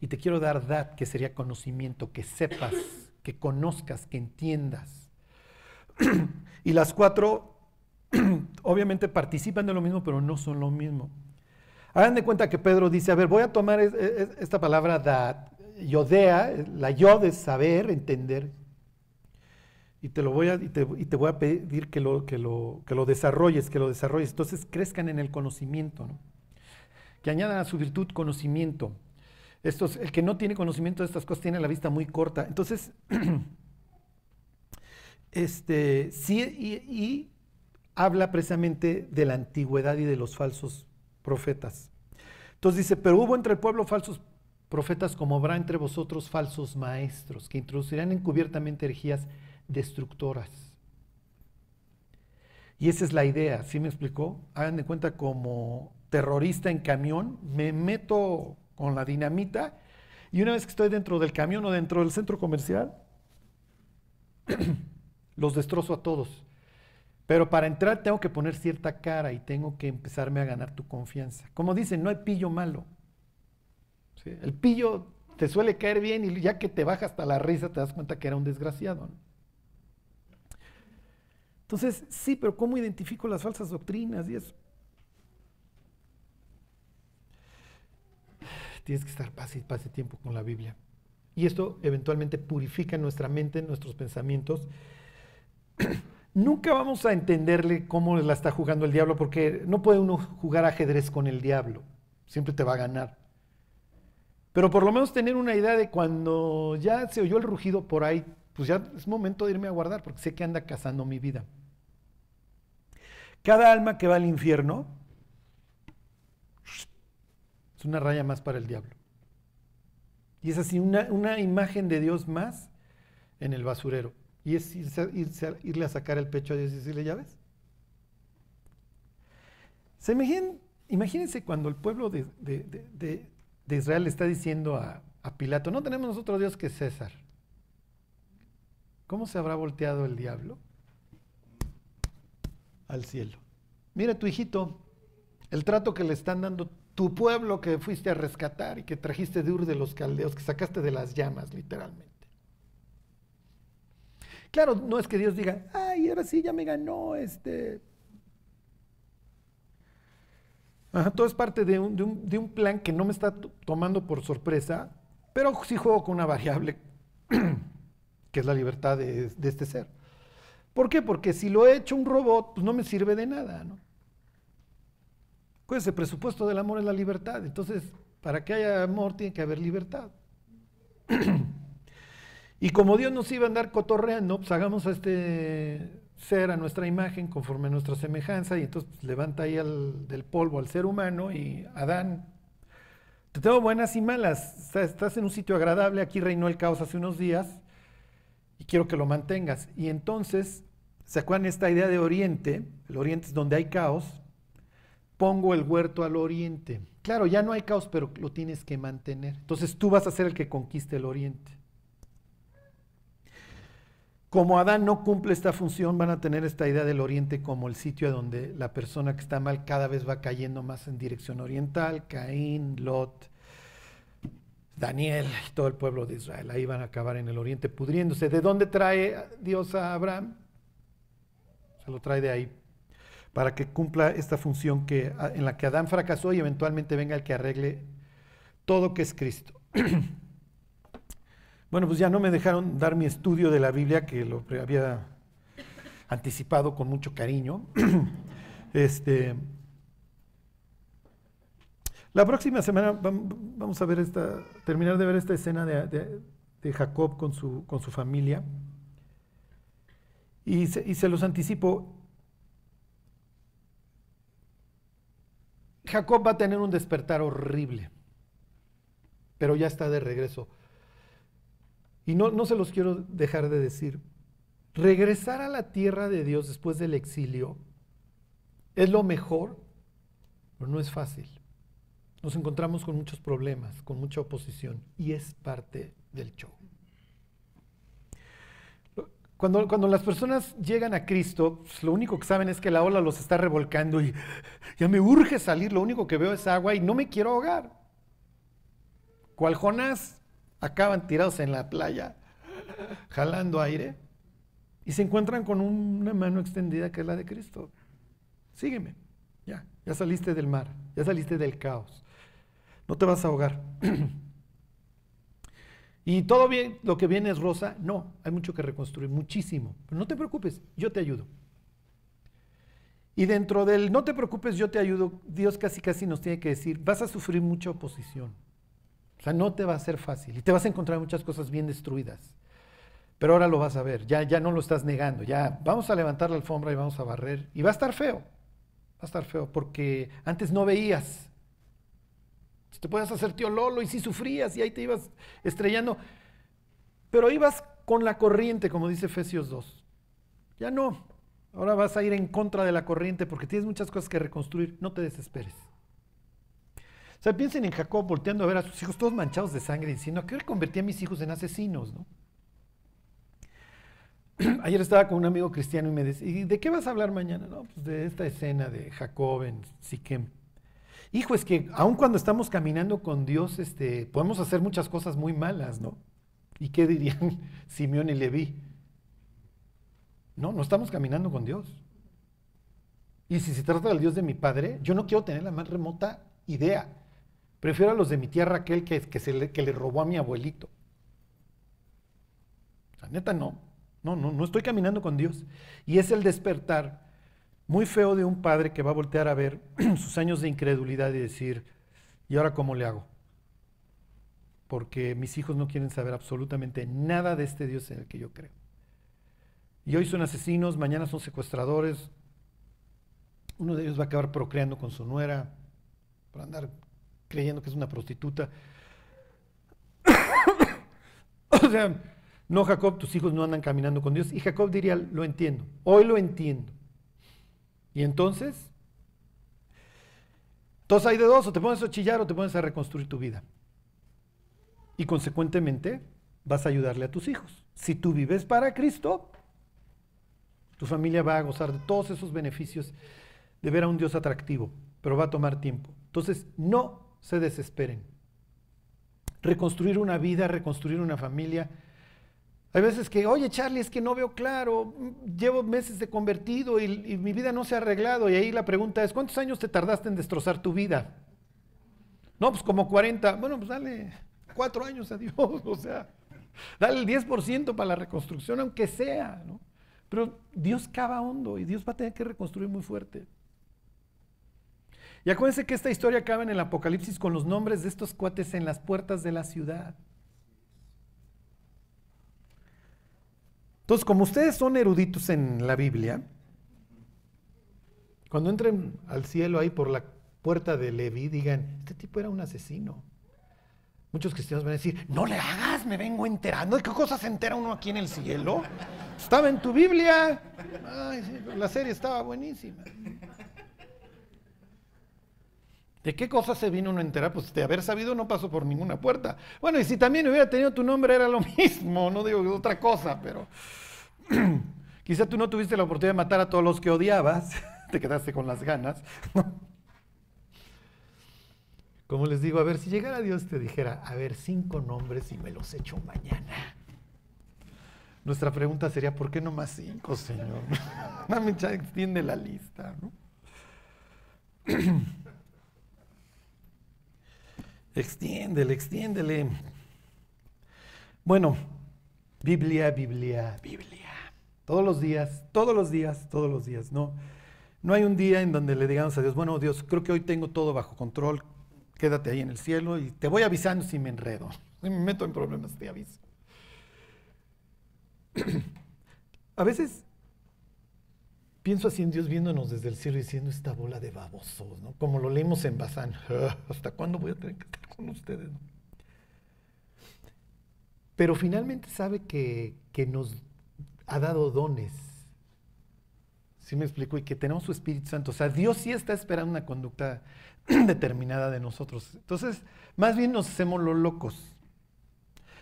y te quiero dar dad, que sería conocimiento, que sepas, que conozcas, que entiendas. y las cuatro obviamente participan de lo mismo, pero no son lo mismo. Hagan de cuenta que Pedro dice, a ver, voy a tomar esta palabra dad, yodea, la yod es saber, entender, y te lo voy a, y te, voy a pedir que lo, que, lo, que lo desarrolles, que lo desarrolles. Entonces crezcan en el conocimiento, ¿no? que añadan a su virtud conocimiento el que no tiene conocimiento de estas cosas tiene la vista muy corta. Entonces, este, sí, y, habla precisamente de la antigüedad y de los falsos profetas. Entonces dice, pero hubo entre el pueblo falsos profetas como habrá entre vosotros falsos maestros que introducirán encubiertamente herejías destructoras. Y esa es la idea, ¿sí me explicó? Hagan de cuenta como terrorista en camión, me meto con la dinamita y una vez que estoy dentro del camión o dentro del centro comercial, los destrozo a todos. Pero para entrar tengo que poner cierta cara y tengo que empezarme a ganar tu confianza. Como dicen, no hay pillo malo. El pillo te suele caer bien y ya que te baja hasta la risa te das cuenta que era un desgraciado. Entonces, sí, pero ¿cómo identifico las falsas doctrinas y eso? tienes que estar pase, pase tiempo con la Biblia. Y esto eventualmente purifica nuestra mente, nuestros pensamientos. Nunca vamos a entenderle cómo la está jugando el diablo, porque no puede uno jugar ajedrez con el diablo. Siempre te va a ganar. Pero por lo menos tener una idea de cuando ya se oyó el rugido por ahí, pues ya es momento de irme a guardar, porque sé que anda cazando mi vida. Cada alma que va al infierno es una raya más para el diablo. Y es así, una, imagen de Dios más en el basurero. Y es irse, irse a- irle a sacar el pecho a Dios y decirle, ya ves. Se imagínense cuando el pueblo de, de- de- de- Israel le está diciendo a, a Pilato, no tenemos nosotros Dios que César. ¿Cómo se habrá volteado el diablo? Al cielo. Mira tu hijito, el trato que le están dando tu pueblo que fuiste a rescatar y que trajiste de Ur de los caldeos, que sacaste de las llamas, literalmente. Claro, no es que Dios diga, ay, ahora sí ya me ganó este. Todo es parte de un, plan que no me está to- tomando por sorpresa, pero sí juego con una variable que es la libertad de, de este ser. ¿Por qué? Porque si lo he hecho un robot, pues no me sirve de nada, ¿no? Pues el presupuesto del amor es la libertad. Entonces, para que haya amor tiene que haber libertad. y como Dios nos iba a andar cotorreando, pues hagamos a este ser a nuestra imagen conforme a nuestra semejanza y entonces pues, levanta ahí al- del polvo al ser humano y Adán, te tengo buenas y malas. Estás- en un sitio agradable, aquí reinó el caos hace unos días y quiero que lo mantengas. Y entonces, ¿se acuerdan esta idea de oriente? El oriente es donde hay caos pongo el huerto al oriente. Claro, ya no hay caos, pero lo tienes que mantener. Entonces tú vas a ser el que conquiste el oriente. Como Adán no cumple esta función, van a tener esta idea del oriente como el sitio donde la persona que está mal cada vez va cayendo más en dirección oriental. Caín, Lot, Daniel y todo el pueblo de Israel. Ahí van a acabar en el oriente pudriéndose. ¿De dónde trae Dios a Abraham? Se lo trae de ahí para que cumpla esta función que, en la que Adán fracasó y eventualmente venga el que arregle todo que es Cristo. bueno, pues ya no me dejaron dar mi estudio de la Biblia, que lo había anticipado con mucho cariño. este, la próxima semana vam- vamos a ver esta, terminar de ver esta escena de Jacob con su, con su familia. Y se, y se los anticipo, Jacob va a tener un despertar horrible, pero ya está de regreso. Y no, no se los quiero dejar de decir. Regresar a la tierra de Dios después del exilio es lo mejor, pero no es fácil. Nos encontramos con muchos problemas, con mucha oposición, y es parte del show. Cuando, cuando las personas llegan a Cristo, pues, lo único que saben es que la ola los está revolcando y ya me urge salir, lo único que veo es agua y no me quiero ahogar. Cual Jonás, acaban tirados en la playa, jalando aire, y se encuentran con una mano extendida que es la de Cristo. Sígueme, ya, ya saliste del mar, ya saliste del caos, no te vas a ahogar. Y todo bien, lo que viene es rosa. No, hay mucho que reconstruir, muchísimo. Pero no te preocupes, yo te ayudo. Y dentro del no te preocupes, yo te ayudo, Dios casi casi nos tiene que decir, vas a sufrir mucha oposición. No te va a ser fácil y te vas a encontrar muchas cosas bien destruidas. Pero ahora lo vas a ver, ya, ya no lo estás negando, ya vamos a levantar la alfombra y vamos a barrer. Y va a estar feo, va a estar feo, porque antes no veías, te puedes hacer tío Lolo y sí sufrías y ahí te ibas estrellando. Pero ibas con la corriente, como dice Efesios 2. Ya no. Ahora vas a ir en contra de la corriente porque tienes muchas cosas que reconstruir. No te desesperes. O sea, piensen en Jacob volteando a ver a sus hijos todos manchados de sangre diciendo, ¿a qué hora convertí a mis hijos en asesinos? ¿no? Ayer estaba con un amigo cristiano y me decía, ¿y de qué vas a hablar mañana? No, pues de esta escena de Jacob en Siquem. Hijo, es que aun cuando estamos caminando con Dios, este, podemos hacer muchas cosas muy malas, ¿no? ¿Y qué dirían Simeón y Leví? No, no estamos caminando con Dios. Y si se trata del Dios de mi padre, yo no quiero tener la más remota idea. Prefiero a los de mi tía Raquel que, que, se le, que le robó a mi abuelito. La neta no. No, no, no estoy caminando con Dios. Y es el despertar muy feo de un padre que va a voltear a ver sus años de incredulidad y decir, ¿y ahora cómo le hago? Porque mis hijos no quieren saber absolutamente nada de este Dios en el que yo creo. Y hoy son asesinos, mañana son secuestradores. Uno de ellos va a acabar procreando con su nuera por andar creyendo que es una prostituta. o sea, No, Jacob, tus hijos no andan caminando con Dios. Y Jacob diría, lo entiendo, hoy lo entiendo. Y entonces, entonces hay de dos, o te pones a chillar o te pones a reconstruir tu vida. Y consecuentemente vas a ayudarle a tus hijos. Si tú vives para Cristo, tu familia va a gozar de todos esos beneficios de ver a un Dios atractivo, pero va a tomar tiempo. Entonces, no se desesperen. Reconstruir una vida, reconstruir una familia. Hay veces que, oye Charlie, es que no veo claro, llevo meses de convertido y, mi vida no se ha arreglado. Y ahí la pregunta es, ¿cuántos años te tardaste en destrozar tu vida? No, pues como 40. Bueno, pues dale cuatro años a Dios, o sea, dale el 10% para la reconstrucción, aunque sea, ¿no? Pero Dios cava hondo y Dios va a tener que reconstruir muy fuerte. Y acuérdense que esta historia acaba en el Apocalipsis con los nombres de estos cuates en las puertas de la ciudad. Entonces, como ustedes son eruditos en la Biblia, cuando entren al cielo ahí por la puerta de Levi, digan, este tipo era un asesino. Muchos cristianos van a decir, no le hagas, me vengo enterando. ¿De qué cosas se entera uno aquí en el cielo? Estaba en tu Biblia. La serie estaba buenísima. ¿De qué cosas se vino uno a enterar? Pues de haber sabido no pasó por ninguna puerta. Bueno, y si también hubiera tenido tu nombre era lo mismo, no digo otra cosa, pero quizá tú no tuviste la oportunidad de matar a todos los que odiabas, te quedaste con las ganas. Como les digo, a ver, si llegara Dios te dijera, a ver, cinco nombres y me los echo mañana. Nuestra pregunta sería, ¿por qué no más cinco, Señor? Ya extiende la lista, ¿no? extiéndele, extiéndele. Bueno, Biblia, Biblia, Biblia. Todos los días, todos los días, todos los días, ¿no? No hay un día en donde le digamos a Dios, bueno, Dios, creo que hoy tengo todo bajo control, quédate ahí en el cielo y te voy avisando si me enredo. Si me meto en problemas, te aviso. A veces pienso así en Dios viéndonos desde el cielo y diciendo esta bola de babosos, ¿no? Como lo leímos en Bazán. ¿Hasta cuándo voy a tener que estar con ustedes? Pero finalmente sabe que, que nos ha dado dones. ¿Sí me explico? Y que tenemos su Espíritu Santo. O sea, Dios sí está esperando una conducta determinada de nosotros. Entonces, más bien nos hacemos los locos,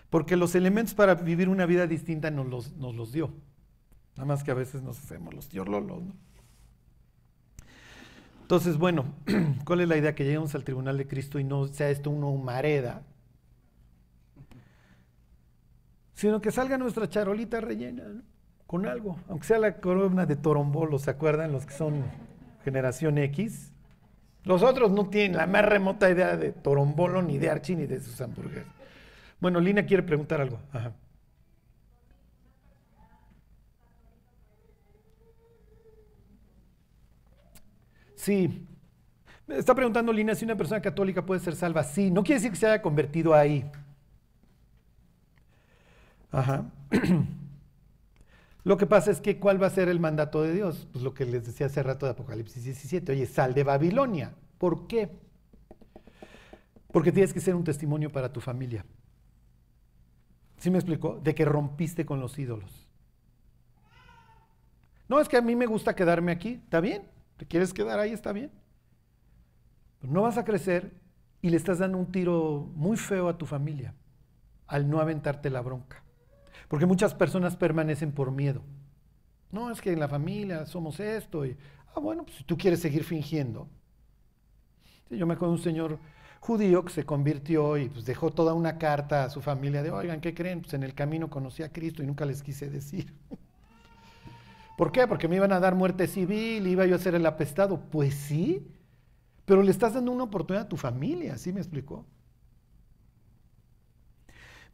porque los elementos para vivir una vida distinta nos los, nos los dio. Nada más que a veces nos hacemos los tíos lolos. ¿no? Entonces, bueno, ¿cuál es la idea? Que lleguemos al tribunal de Cristo y no sea esto una humareda, sino que salga nuestra charolita rellena con algo, aunque sea la corona de Torombolo, ¿se acuerdan los que son generación X? Los otros no tienen la más remota idea de Torombolo, ni de Archie, ni de sus hamburguesas. Bueno, Lina quiere preguntar algo. Sí. Me está preguntando Lina si una persona católica puede ser salva. Sí, no quiere decir que se haya convertido ahí. Ajá. Lo que pasa es que ¿cuál va a ser el mandato de Dios? Pues lo que les decía hace rato de Apocalipsis 17. Oye, sal de Babilonia. ¿Por qué? Porque tienes que ser un testimonio para tu familia. ¿Sí me explicó? De que rompiste con los ídolos. No, es que a mí me gusta quedarme aquí. ¿Está bien? ¿Te quieres quedar ahí? Está bien. Pero no vas a crecer y le estás dando un tiro muy feo a tu familia al no aventarte la bronca. Porque muchas personas permanecen por miedo. No, es que en la familia somos esto. Y, ah, bueno, pues si tú quieres seguir fingiendo. yo me acuerdo de un señor judío que se convirtió y pues dejó toda una carta a su familia de, oigan, ¿qué creen? Pues en el camino conocí a Cristo y nunca les quise decir. ¿Por qué? Porque me iban a dar muerte civil, iba yo a ser el apestado. Pues sí, pero le estás dando una oportunidad a tu familia, ¿sí me explicó?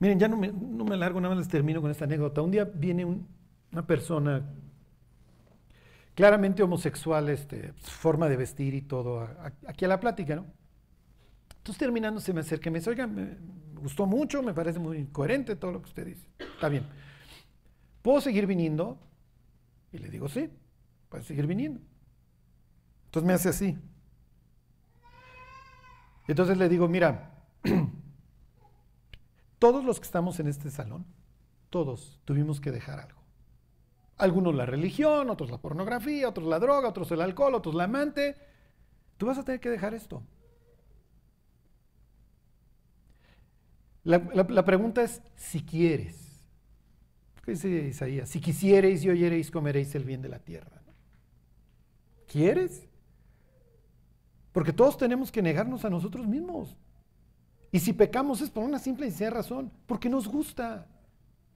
Miren, ya no me, no me largo, nada más les termino con esta anécdota. Un día viene una persona claramente homosexual, este, forma de vestir y todo, aquí a la plática, ¿no? Entonces terminando se me acerca y me dice, oiga, me gustó mucho, me parece muy coherente todo lo que usted dice. Está bien. ¿Puedo seguir viniendo? Y le digo, sí, puedes seguir viniendo. Entonces me hace así. Entonces le digo, mira, todos los que estamos en este salón todos tuvimos que dejar algo. Algunos la religión, otros la pornografía, otros la droga, otros el alcohol, otros la amante. Tú vas a tener que dejar esto. La, la pregunta es si quieres. ¿Qué dice Isaías? Si quisierais y oyereis, comeréis el bien de la tierra. ¿Quieres? Porque todos tenemos que negarnos a nosotros mismos. Y si pecamos es por una simple y sencilla razón, porque nos gusta.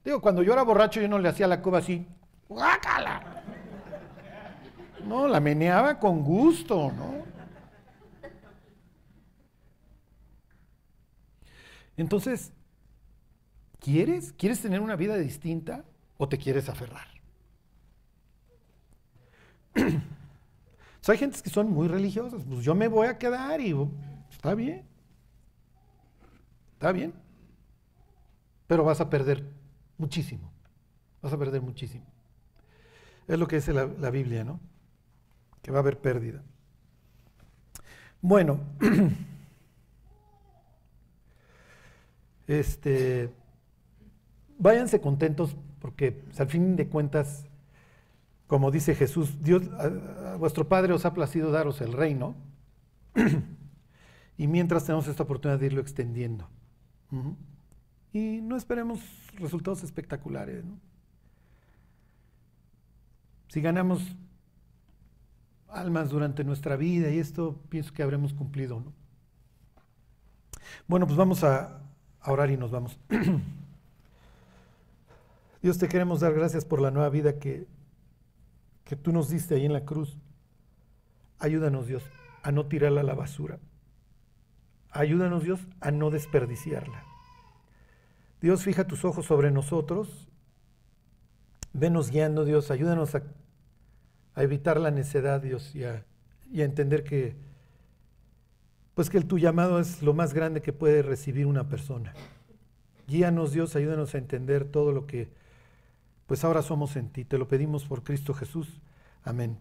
Digo, cuando yo era borracho yo no le hacía la cuba así, ¡guácala! No, la meneaba con gusto, ¿no? Entonces, ¿Quieres? ¿Quieres tener una vida distinta o te quieres aferrar? hay gentes que son muy religiosas. Pues yo me voy a quedar y está bien. Está bien. Pero vas a perder muchísimo. Vas a perder muchísimo. Es lo que dice la, la Biblia, ¿no? Que va a haber pérdida. Bueno, este váyanse contentos porque al fin de cuentas, como dice Jesús, Dios, vuestro Padre os ha placido daros el reino y mientras tenemos esta oportunidad de irlo extendiendo. Y no esperemos resultados espectaculares. Si ganamos almas durante nuestra vida y esto pienso que habremos cumplido. ¿no? Bueno, pues vamos a orar y nos vamos. Dios, te queremos dar gracias por la nueva vida que, que tú nos diste ahí en la cruz. Ayúdanos, Dios, a no tirarla a la basura. Ayúdanos, Dios, a no desperdiciarla. Dios, fija tus ojos sobre nosotros. Venos guiando, Dios. Ayúdanos a, evitar la necedad, Dios, y a, y a entender que, pues que el, tu llamado es lo más grande que puede recibir una persona. Guíanos, Dios, ayúdanos a entender todo lo que pues ahora somos en ti. Te lo pedimos por Cristo Jesús. Amén.